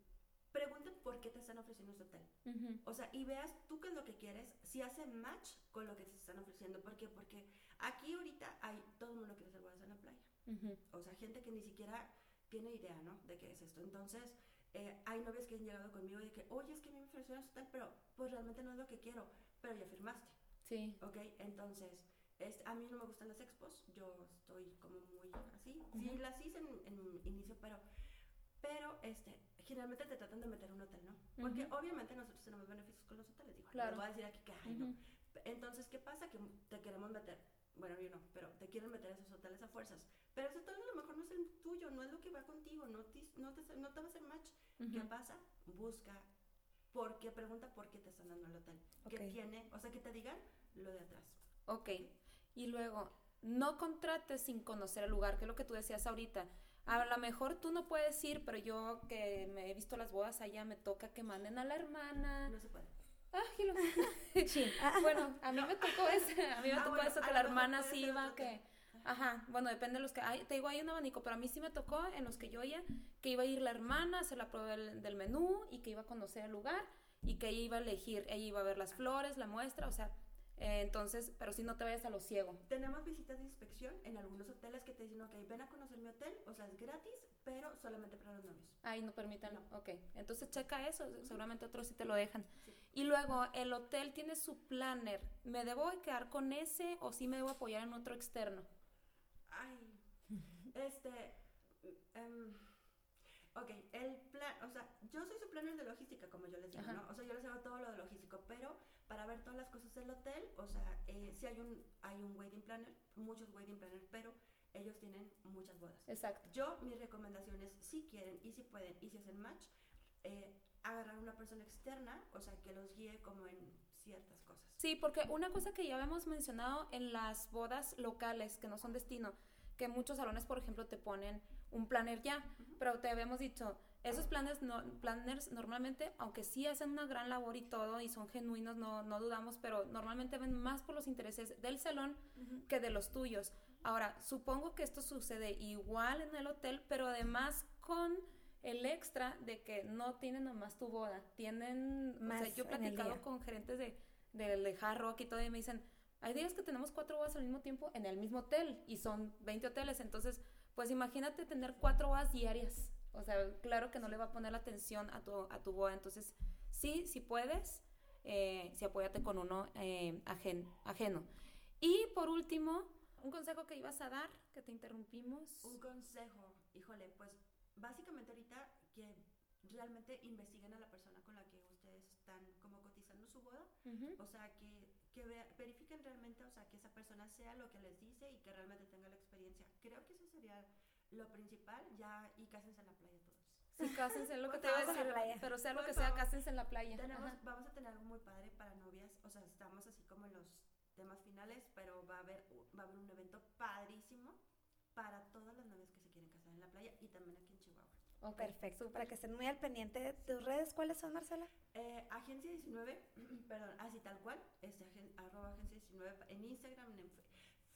pregunten por qué te están ofreciendo este hotel. Ujú. O sea, y veas tú qué es lo que quieres, si hace match con lo que te están ofreciendo. ¿Por qué? Porque aquí ahorita hay, todo el mundo quiere hacer en la playa. Ujú. O sea, gente que ni siquiera tiene idea, ¿no? De qué es esto. Entonces, eh, hay novias que han llegado conmigo y de que, oye, es que a mí me ofrecieron hotel, pero pues realmente no es lo que quiero, pero ya firmaste, Sí. ¿ok? Entonces, es, a mí no me gustan las expos, yo estoy como muy así. Sí, Ujú. las hice en, en inicio, pero, pero este, generalmente te tratan de meter un hotel, ¿no? Porque Ujú. obviamente nosotros tenemos beneficios con los hoteles, digo, Claro. no voy a decir aquí que, ay, no. Ujú. Entonces, ¿qué pasa? Que te queremos meter, bueno, yo no, pero te quieren meter a esos hoteles a fuerzas. Pero ese hotel a lo mejor no es el tuyo, no es lo que va contigo, no te, no te, no te va a hacer match. ¿Qué pasa? Busca, por qué, pregunta por qué te están dando el hotel. ¿Qué tiene? O sea, que te digan lo de atrás. Ok. Y luego, no contrates sin conocer el lugar, que es lo que tú decías ahorita. A lo mejor tú no puedes ir, pero yo que me he visto las bodas allá, me toca que manden a la hermana. No se puede. Ah, lo- bueno, a mí me tocó eso, a mí me Ah, tocó bueno, eso, que la hermana sí iba, que... Ajá, bueno, depende de los que... Hay, te digo, hay un abanico, pero a mí sí me tocó en los que yo oía que iba a ir la hermana, a hacer la prueba del, del menú y que iba a conocer el lugar y que ella iba a elegir, ella iba a ver las flores, la muestra, o sea, eh, entonces, pero si no te vayas a lo ciego. Tenemos visitas de inspección en algunos hoteles que te dicen, ok, ven a conocer mi hotel, o sea, es gratis, pero solamente para los novios. Ahí no permiten, ok. Entonces checa eso, seguramente otros sí te lo dejan. Y luego, el hotel tiene su planner. ¿Me debo de quedar con ese o sí me debo apoyar en otro externo? Este, em, ok, el plan, o sea, yo soy su planner de logística, como yo les digo, Ajá. ¿no? O sea, yo les hago todo lo de logístico, pero para ver todas las cosas del hotel, o sea, eh, sí hay un, hay un wedding planner, muchos wedding planners, pero ellos tienen muchas bodas. Exacto. Yo, mis recomendaciones, si quieren y si pueden y si hacen match, eh, agarrar una persona externa, o sea, que los guíe como en ciertas cosas. Sí, porque una cosa que ya habíamos mencionado en las bodas locales, que no son destino, que muchos salones, por ejemplo, te ponen un planner ya, pero te habíamos dicho, esos planes no, planners normalmente, aunque sí hacen una gran labor y todo, y son genuinos, no, no dudamos, pero normalmente ven más por los intereses del salón que de los tuyos. Ahora, supongo que esto sucede igual en el hotel, pero además con el extra de que no tienen nomás tu boda, tienen, o Más sea, yo he platicado con gerentes de, de, de Hard Rock y todo, y me dicen, hay días que tenemos cuatro bodas al mismo tiempo en el mismo hotel, y son 20 hoteles, entonces, pues imagínate tener cuatro bodas diarias, o sea, claro que no le va a poner la atención a tu, a tu boda, entonces, sí, si puedes, eh, sí apóyate con uno eh, ajen- ajeno. Y por último, un consejo que ibas a dar, que te interrumpimos. Un consejo, híjole, pues básicamente ahorita que realmente investiguen a la persona con la que ustedes están como cotizando su boda, o sea, que, que verifiquen realmente, o sea, que esa persona sea lo que les dice y que realmente tenga la experiencia. Creo que eso sería lo principal, ya, y cásense en la playa todos. Sí, cásense, lo que te iba a decir, pero sea lo Por que sea, cásense en la playa. Tenemos, vamos a tener algo muy padre para novias, o sea, estamos así como en los temas finales, pero va a haber, va a haber un evento padrísimo para todas las novias que se quieren casar en la playa y también aquí en Chihuahua. Ok, Perfecto, para que estén muy al pendiente de tus redes. ¿Cuáles son, Marcela? Eh, agencia 19, perdón, así tal cual, este, agen- arroba agencia 19 pa- en Instagram, en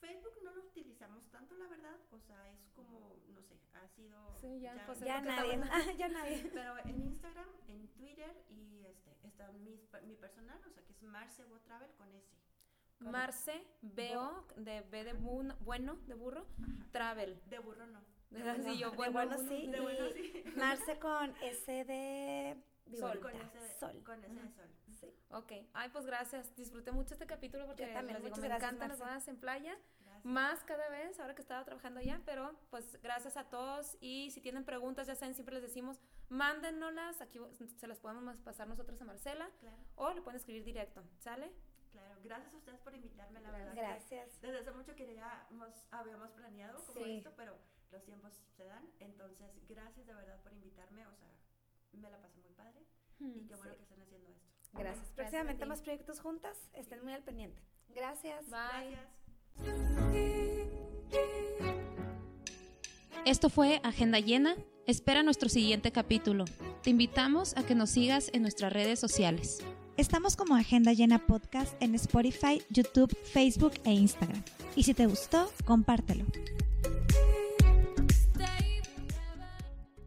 Facebook no lo utilizamos tanto, la verdad, o sea, es como, no sé, ha sido... Sí, ya, pues, es nadie, ya nadie. Pero en Instagram, en Twitter y este, está mi, mi personal, o sea, que es Marce Bo Travel con S. Marce, Veo, de B de bu- bueno, de burro, Ajá. Travel. De burro no. De, bueno, sí, yo, de bueno, bueno bueno, sí, De y bueno sí. Marce con S de Sol. Con ese, Sol. Con ese de sol. Sí. Ok, ay, pues gracias. Disfruté mucho este capítulo porque Yo también, les digo, muchas me gracias, encantan las bodas en playa. Gracias. Más cada vez, ahora que estaba trabajando allá, pero pues gracias a todos. Y si tienen preguntas, ya saben, siempre les decimos, mándennoslas. Aquí se las podemos pasar nosotros a Marcela Claro, o le pueden escribir directo. ¿Sale? claro. Gracias a ustedes por invitarme, la verdad. que Gracias. Desde hace mucho queríamos, habíamos planeado como Sí. esto, pero los tiempos se dan. Entonces, gracias de verdad por invitarme. O sea, me la pasé muy padre. Y qué bueno Sí. que estén haciendo esto. Gracias. a Próximamente más proyectos juntas. Estén muy al pendiente. Gracias. Bye. Gracias. Esto fue Agenda Llena. Espera nuestro siguiente capítulo. Te invitamos a que nos sigas en nuestras redes sociales. Estamos como Agenda Llena Podcast en Spotify, YouTube, Facebook e Instagram. Y si te gustó, compártelo.